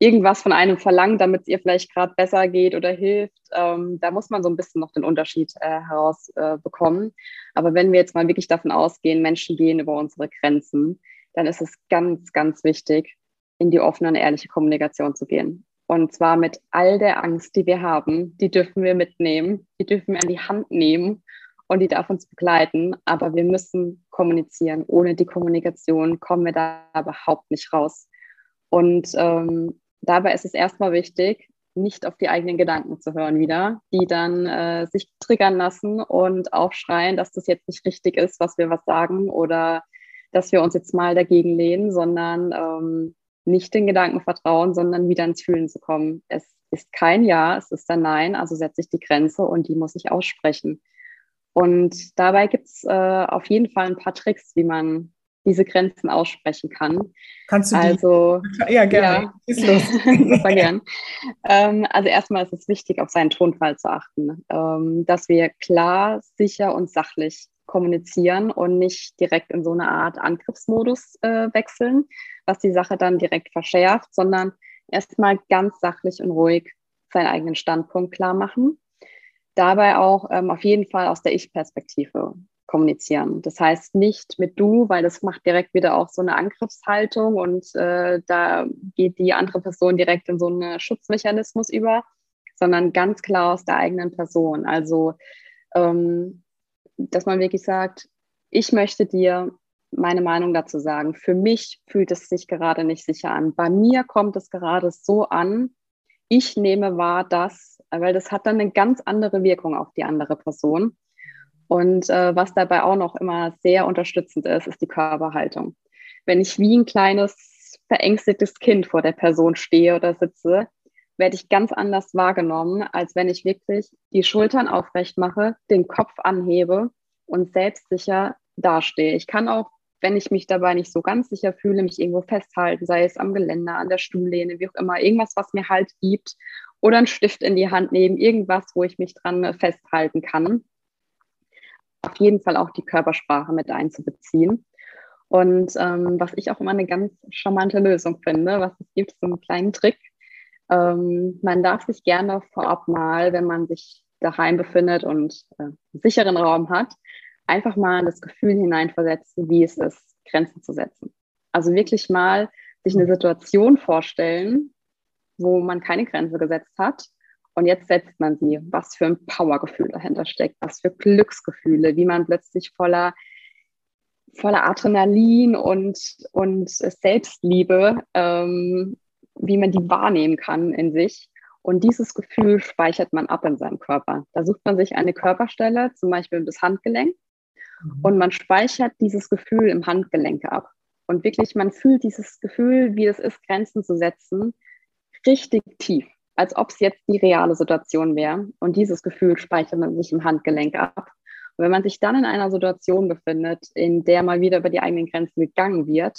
irgendwas von einem verlangt, damit es ihr vielleicht gerade besser geht oder hilft. Ähm, da muss man so ein bisschen noch den Unterschied äh, herausbekommen. Äh, Aber wenn wir jetzt mal wirklich davon ausgehen, Menschen gehen über unsere Grenzen, dann ist es ganz, ganz wichtig, in die offene und ehrliche Kommunikation zu gehen. Und zwar mit all der Angst, die wir haben, die dürfen wir mitnehmen, die dürfen wir an die Hand nehmen und die darf uns begleiten. Aber wir müssen kommunizieren. Ohne die Kommunikation kommen wir da überhaupt nicht raus. Und ähm, dabei ist es erstmal wichtig, nicht auf die eigenen Gedanken zu hören wieder, die dann äh, sich triggern lassen und aufschreien, dass das jetzt nicht richtig ist, was wir was sagen oder dass wir uns jetzt mal dagegen lehnen, sondern ähm, nicht den Gedanken vertrauen, sondern wieder ins Fühlen zu kommen. Es ist kein Ja, es ist ein Nein, also setze ich die Grenze und die muss ich aussprechen. Und dabei gibt es äh, auf jeden Fall ein paar Tricks, wie man diese Grenzen aussprechen kann. Kannst du die? Also, ja, gerne. Ja, ist los. Super gern. Ähm, also erstmal ist es wichtig, auf seinen Tonfall zu achten, ähm, dass wir klar, sicher und sachlich kommunizieren und nicht direkt in so eine Art Angriffsmodus äh, wechseln, was die Sache dann direkt verschärft, sondern erstmal ganz sachlich und ruhig seinen eigenen Standpunkt klar machen. Dabei auch ähm, auf jeden Fall aus der Ich-Perspektive kommunizieren. Das heißt nicht mit du, weil das macht direkt wieder auch so eine Angriffshaltung und äh, da geht die andere Person direkt in so einen Schutzmechanismus über, sondern ganz klar aus der eigenen Person. Also, ähm, dass man wirklich sagt, ich möchte dir meine Meinung dazu sagen. Für mich fühlt es sich gerade nicht sicher an. Bei mir kommt es gerade so an, ich nehme wahr, dass, weil das hat dann eine ganz andere Wirkung auf die andere Person. Und äh, was dabei auch noch immer sehr unterstützend ist, ist die Körperhaltung. Wenn ich wie ein kleines verängstigtes Kind vor der Person stehe oder sitze, werde ich ganz anders wahrgenommen, als wenn ich wirklich die Schultern aufrecht mache, den Kopf anhebe und selbstsicher dastehe. Ich kann auch, wenn ich mich dabei nicht so ganz sicher fühle, mich irgendwo festhalten, sei es am Geländer, an der Stuhllehne, wie auch immer, irgendwas, was mir halt gibt, oder einen Stift in die Hand nehmen, irgendwas, wo ich mich dran festhalten kann auf jeden Fall auch die Körpersprache mit einzubeziehen. Und ähm, was ich auch immer eine ganz charmante Lösung finde, was es gibt, so einen kleinen Trick. Ähm, man darf sich gerne vorab mal, wenn man sich daheim befindet und äh, einen sicheren Raum hat, einfach mal das Gefühl hineinversetzen, wie es ist, Grenzen zu setzen. Also wirklich mal sich eine Situation vorstellen, wo man keine Grenze gesetzt hat. Und jetzt setzt man sie, was für ein Powergefühl dahinter steckt, was für Glücksgefühle, wie man plötzlich voller, voller Adrenalin und, und Selbstliebe, ähm, wie man die wahrnehmen kann in sich. Und dieses Gefühl speichert man ab in seinem Körper. Da sucht man sich eine Körperstelle, zum Beispiel das Handgelenk, mhm. und man speichert dieses Gefühl im Handgelenk ab. Und wirklich, man fühlt dieses Gefühl, wie es ist, Grenzen zu setzen, richtig tief, als ob es jetzt die reale Situation wäre. Und dieses Gefühl speichert man sich im Handgelenk ab. Und wenn man sich dann in einer Situation befindet, in der mal wieder über die eigenen Grenzen gegangen wird,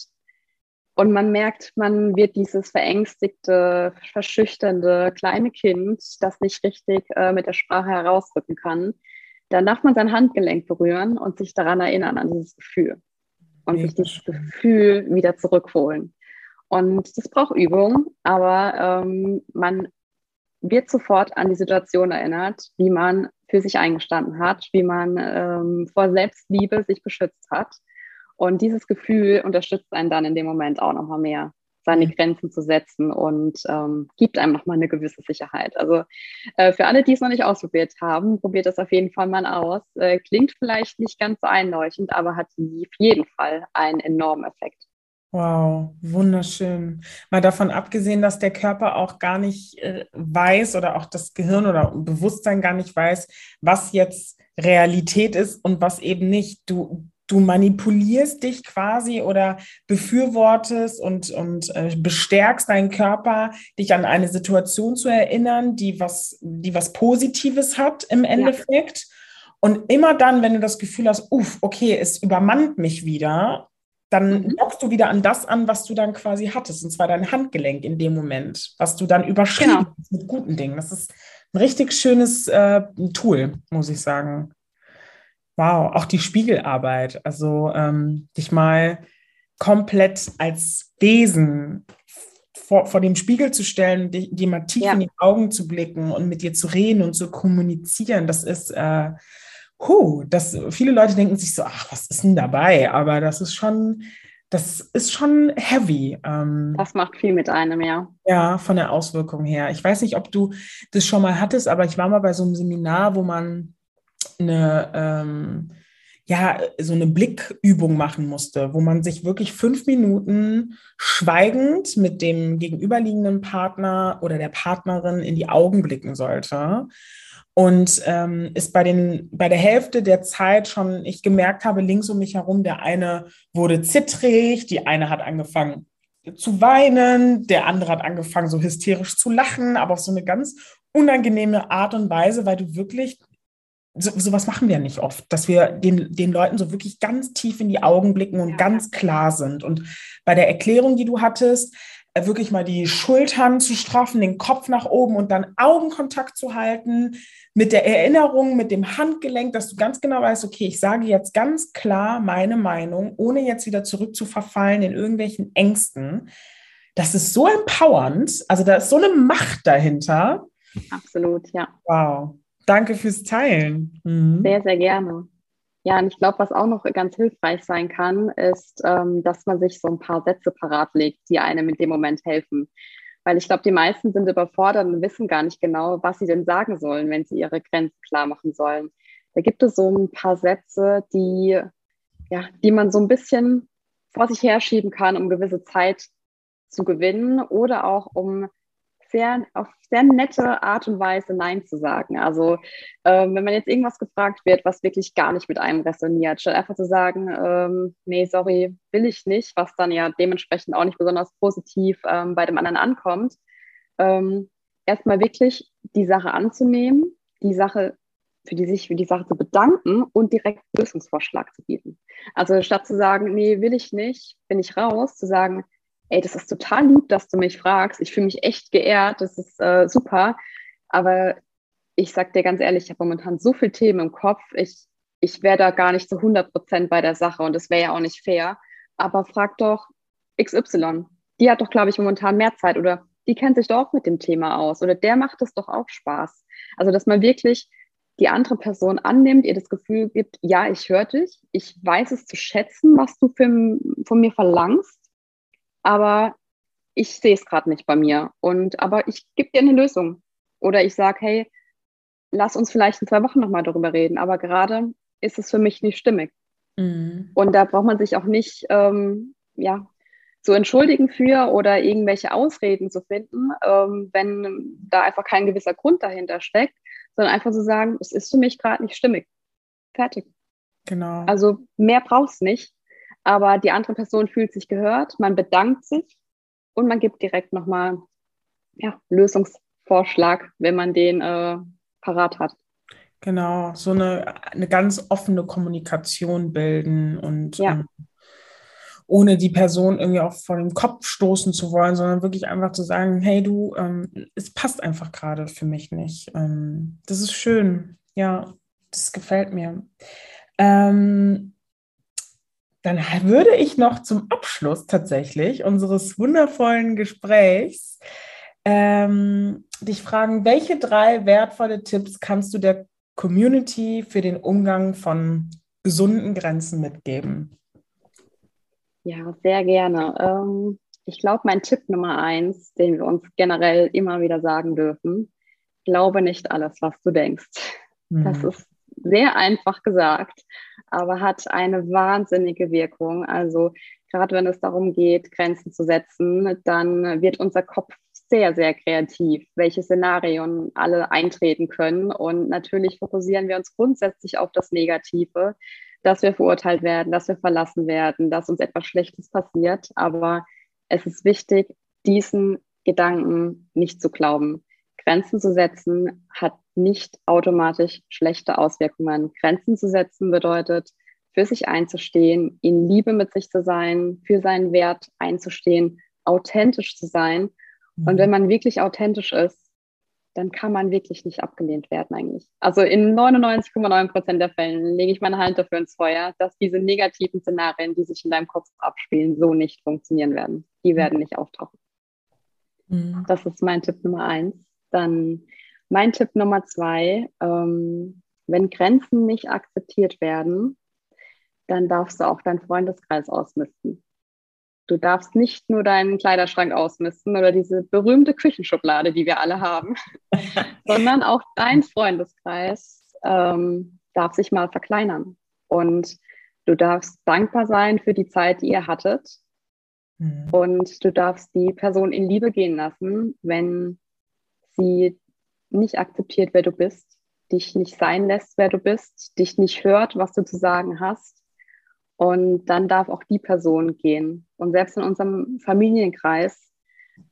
und man merkt, man wird dieses verängstigte, verschüchternde kleine Kind, das nicht richtig äh, mit der Sprache herausrücken kann, dann darf man sein Handgelenk berühren und sich daran erinnern, an dieses Gefühl. Und sich dieses Gefühl wieder zurückholen. Und das braucht Übung, aber ähm, man wird sofort an die Situation erinnert, wie man für sich eingestanden hat, wie man ähm, vor Selbstliebe sich beschützt hat und dieses Gefühl unterstützt einen dann in dem Moment auch nochmal mehr, seine Grenzen zu setzen und ähm, gibt einem nochmal eine gewisse Sicherheit. Also äh, für alle, die es noch nicht ausprobiert haben, probiert das auf jeden Fall mal aus. Äh, klingt vielleicht nicht ganz so einleuchtend, aber hat auf jeden Fall einen enormen Effekt. Wow, wunderschön. Mal davon abgesehen, dass der Körper auch gar nicht äh, weiß oder auch das Gehirn oder Bewusstsein gar nicht weiß, was jetzt Realität ist und was eben nicht. Du, du manipulierst dich quasi oder befürwortest und, und äh, bestärkst deinen Körper, dich an eine Situation zu erinnern, die was, die was Positives hat im Endeffekt. Ja. Und immer dann, wenn du das Gefühl hast, uff, okay, es übermannt mich wieder, dann mhm. dockst du wieder an das an, was du dann quasi hattest, und zwar dein Handgelenk in dem Moment, was du dann überschrieben genau. hast mit guten Dingen. Das ist ein richtig schönes äh, Tool, muss ich sagen. Wow, auch die Spiegelarbeit. Also ähm, dich mal komplett als Wesen vor, vor dem Spiegel zu stellen, dir mal tief ja. in die Augen zu blicken und mit dir zu reden und zu kommunizieren, das ist, äh, huh, das, viele Leute denken sich so, ach, was ist denn dabei? Aber das ist schon, das ist schon heavy. Ähm, das macht viel mit einem, ja. Ja, von der Auswirkung her. Ich weiß nicht, ob du das schon mal hattest, aber ich war mal bei so einem Seminar, wo man eine, ähm, ja, so eine Blickübung machen musste, wo man sich wirklich fünf Minuten schweigend mit dem gegenüberliegenden Partner oder der Partnerin in die Augen blicken sollte. Und ähm, ist bei, den, bei der Hälfte der Zeit schon, ich gemerkt habe, links um mich herum, der eine wurde zittrig, die eine hat angefangen zu weinen, der andere hat angefangen so hysterisch zu lachen, aber auf so eine ganz unangenehme Art und Weise, weil du wirklich so, sowas machen wir nicht oft, dass wir den, den Leuten so wirklich ganz tief in die Augen blicken und ja. ganz klar sind. Und bei der Erklärung, die du hattest, äh, wirklich mal die Schultern zu straffen, den Kopf nach oben und dann Augenkontakt zu halten, mit der Erinnerung, mit dem Handgelenk, dass du ganz genau weißt, okay, ich sage jetzt ganz klar meine Meinung, ohne jetzt wieder zurück zu verfallen in irgendwelchen Ängsten. Das ist so empowernd, also da ist so eine Macht dahinter. Absolut, ja. Wow. Danke fürs Teilen. Mhm. Sehr, sehr gerne. Ja, und ich glaube, was auch noch ganz hilfreich sein kann, ist, ähm, dass man sich so ein paar Sätze parat legt, die einem in dem Moment helfen. Weil ich glaube, die meisten sind überfordert und wissen gar nicht genau, was sie denn sagen sollen, wenn sie ihre Grenzen klar machen sollen. Da gibt es so ein paar Sätze, die, ja, die man so ein bisschen vor sich herschieben kann, um gewisse Zeit zu gewinnen oder auch um sehr, auf sehr nette Art und Weise Nein zu sagen. Also ähm, wenn man jetzt irgendwas gefragt wird, was wirklich gar nicht mit einem resoniert, statt einfach zu sagen, ähm, nee, sorry, will ich nicht, was dann ja dementsprechend auch nicht besonders positiv ähm, bei dem anderen ankommt, ähm, erstmal wirklich die Sache anzunehmen, die Sache für die sich für die Sache zu bedanken und direkt Lösungsvorschlag zu bieten. Also statt zu sagen, nee, will ich nicht, bin ich raus, zu sagen, ey, das ist total lieb, dass du mich fragst. Ich fühle mich echt geehrt, das ist äh, super. Aber ich sag dir ganz ehrlich, ich habe momentan so viele Themen im Kopf. Ich, ich wäre da gar nicht zu 100 Prozent bei der Sache und das wäre ja auch nicht fair. aber frag doch XY. Die hat doch, glaube ich, momentan mehr Zeit oder die kennt sich doch auch mit dem Thema aus oder der macht es doch auch Spaß. Also, dass man wirklich die andere Person annimmt, ihr das Gefühl gibt, ja, ich höre dich, ich weiß es zu schätzen, was du für, von mir verlangst, aber ich sehe es gerade nicht bei mir. Und aber ich gebe dir eine Lösung. Oder ich sage, hey, lass uns vielleicht in zwei Wochen nochmal darüber reden, aber gerade ist es für mich nicht stimmig. Mhm. Und da braucht man sich auch nicht ähm, ja, zu entschuldigen für oder irgendwelche Ausreden zu finden, ähm, wenn da einfach kein gewisser Grund dahinter steckt, sondern einfach zu so sagen, es ist für mich gerade nicht stimmig. Fertig. Genau. Also mehr brauchst nicht, aber die andere Person fühlt sich gehört, man bedankt sich und man gibt direkt nochmal ja, Lösungsvorschlag, wenn man den äh, parat hat. Genau, so eine, eine ganz offene Kommunikation bilden und ja. ähm, ohne die Person irgendwie auch vor den Kopf stoßen zu wollen, sondern wirklich einfach zu sagen, hey du, ähm, es passt einfach gerade für mich nicht. Ähm, das ist schön, ja, das gefällt mir. Ähm, dann würde ich noch zum Abschluss tatsächlich unseres wundervollen Gesprächs ähm, dich fragen, welche drei wertvolle Tipps kannst du der Community für den Umgang von gesunden Grenzen mitgeben? Ja, sehr gerne. Ähm, ich glaube, mein Tipp Nummer eins, den wir uns generell immer wieder sagen dürfen, glaube nicht alles, was du denkst. Mhm. Das ist sehr einfach gesagt, aber hat eine wahnsinnige Wirkung. Also gerade wenn es darum geht, Grenzen zu setzen, dann wird unser Kopf sehr, sehr kreativ, welche Szenarien alle eintreten können. Und natürlich fokussieren wir uns grundsätzlich auf das Negative dass wir verurteilt werden, dass wir verlassen werden, dass uns etwas Schlechtes passiert. Aber es ist wichtig, diesen Gedanken nicht zu glauben. Grenzen zu setzen hat nicht automatisch schlechte Auswirkungen. Grenzen zu setzen bedeutet, für sich einzustehen, in Liebe mit sich zu sein, für seinen Wert einzustehen, authentisch zu sein. Mhm. Und wenn man wirklich authentisch ist, dann kann man wirklich nicht abgelehnt werden eigentlich. Also in 99,9 Prozent der Fällen lege ich meine Hand dafür ins Feuer, dass diese negativen Szenarien, die sich in deinem Kopf abspielen, so nicht funktionieren werden. Die mhm. werden nicht auftauchen. Mhm. Das ist mein Tipp Nummer eins. Dann mein Tipp Nummer zwei, ähm, wenn Grenzen nicht akzeptiert werden, dann darfst du auch deinen Freundeskreis ausmisten. Du darfst nicht nur deinen Kleiderschrank ausmisten oder diese berühmte Küchenschublade, die wir alle haben, sondern auch dein Freundeskreis ähm, darf sich mal verkleinern. Und du darfst dankbar sein für die Zeit, die ihr hattet. Mhm. Und du darfst die Person in Liebe gehen lassen, wenn sie nicht akzeptiert, wer du bist, dich nicht sein lässt, wer du bist, dich nicht hört, was du zu sagen hast und dann darf auch die Person gehen. Und selbst in unserem Familienkreis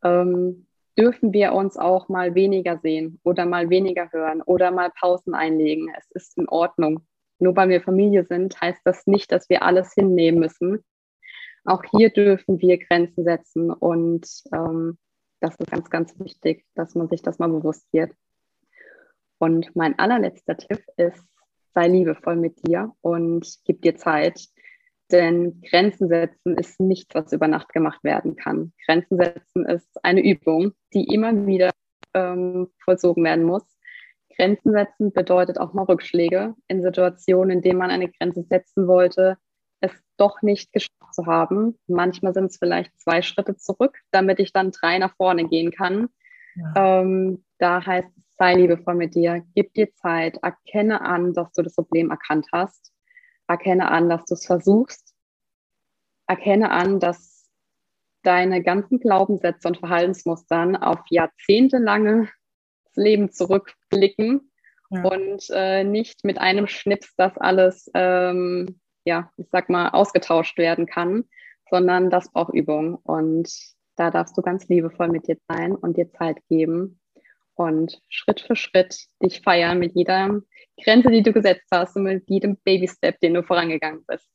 ähm, dürfen wir uns auch mal weniger sehen oder mal weniger hören oder mal Pausen einlegen. Es ist in Ordnung. Nur weil wir Familie sind, heißt das nicht, dass wir alles hinnehmen müssen. Auch hier dürfen wir Grenzen setzen und ähm, das ist ganz, ganz wichtig, dass man sich das mal bewusst wird. Und mein allerletzter Tipp ist, sei liebevoll mit dir und gib dir Zeit. Denn Grenzen setzen ist nichts, was über Nacht gemacht werden kann. Grenzen setzen ist eine Übung, die immer wieder ähm, vollzogen werden muss. Grenzen setzen bedeutet auch mal Rückschläge in Situationen, in denen man eine Grenze setzen wollte, es doch nicht geschafft zu haben. Manchmal sind es vielleicht zwei Schritte zurück, damit ich dann drei nach vorne gehen kann. Ja. Ähm, da heißt es, sei liebevoll mit dir, gib dir Zeit, erkenne an, dass du das Problem erkannt hast Erkenne an, dass du es versuchst. Erkenne an, dass deine ganzen Glaubenssätze und Verhaltensmustern auf jahrzehntelange Leben zurückblicken ja. und äh, nicht mit einem Schnips das alles, ähm, ja, ich sag mal, ausgetauscht werden kann, sondern das braucht Übung. Und da darfst du ganz liebevoll mit dir sein und dir Zeit geben und Schritt für Schritt dich feiern mit jeder Grenze, die du gesetzt hast und mit jedem Baby-Step, den du vorangegangen bist.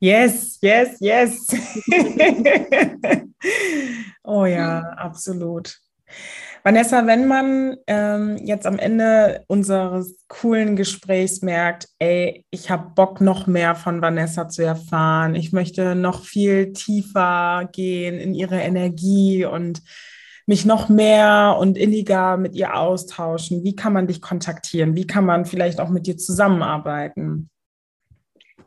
Yes, yes, yes. oh ja, absolut. Vanessa, wenn man ähm, jetzt am Ende unseres coolen Gesprächs merkt, ey, ich habe Bock, noch mehr von Vanessa zu erfahren, ich möchte noch viel tiefer gehen in ihre Energie und mich noch mehr und inniger mit ihr austauschen, wie kann man dich kontaktieren? Wie kann man vielleicht auch mit dir zusammenarbeiten?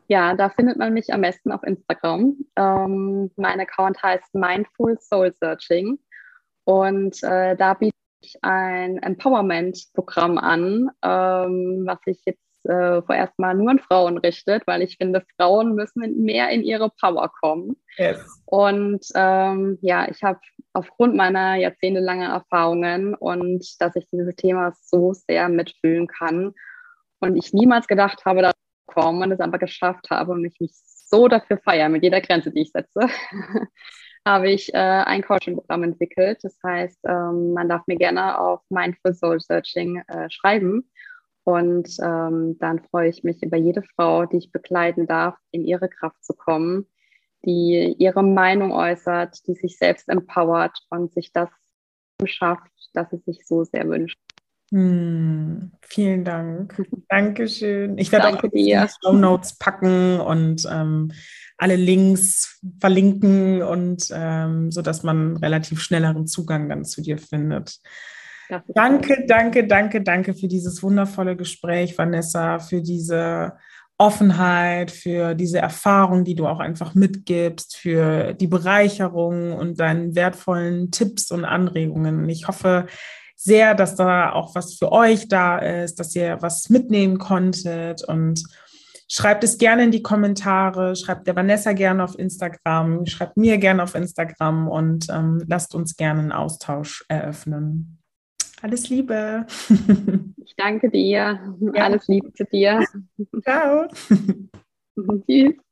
Ja, da findet man mich am besten auf Instagram. Ähm, mein Account heißt Mindful Soul Searching. Und äh, da biete ich ein Empowerment-Programm an, ähm, was sich jetzt äh, vorerst mal nur an Frauen richtet, weil ich finde, Frauen müssen mehr in ihre Power kommen. Yes. Und ähm, ja, ich habe aufgrund meiner jahrzehntelangen Erfahrungen und dass ich dieses Thema so sehr mitfühlen kann und ich niemals gedacht habe, dass ich komme und es aber geschafft habe und ich mich so dafür feiere mit jeder Grenze, die ich setze. habe ich äh, ein Coaching-Programm entwickelt. Das heißt, ähm, man darf mir gerne auf Mindful Soul Searching äh, schreiben. Und ähm, dann freue ich mich über jede Frau, die ich begleiten darf, in ihre Kraft zu kommen, die ihre Meinung äußert, die sich selbst empowert und sich das schafft, das sie sich so sehr wünscht. Hm, vielen Dank. Dankeschön. Ich werde Danke auch die Show Notes packen und ähm, alle Links verlinken und ähm, so dass man relativ schnelleren Zugang dann zu dir findet. Danke, danke, danke, danke für dieses wundervolle Gespräch, Vanessa, für diese Offenheit, für diese Erfahrung, die du auch einfach mitgibst, für die Bereicherung und deinen wertvollen Tipps und Anregungen. Ich hoffe sehr, dass da auch was für euch da ist, dass ihr was mitnehmen konntet und Schreibt es gerne in die Kommentare, schreibt der Vanessa gerne auf Instagram, schreibt mir gerne auf Instagram und ähm, lasst uns gerne einen Austausch eröffnen. Alles Liebe. Ich danke dir. Ja. Alles Liebe zu dir. Ciao. Tschüss.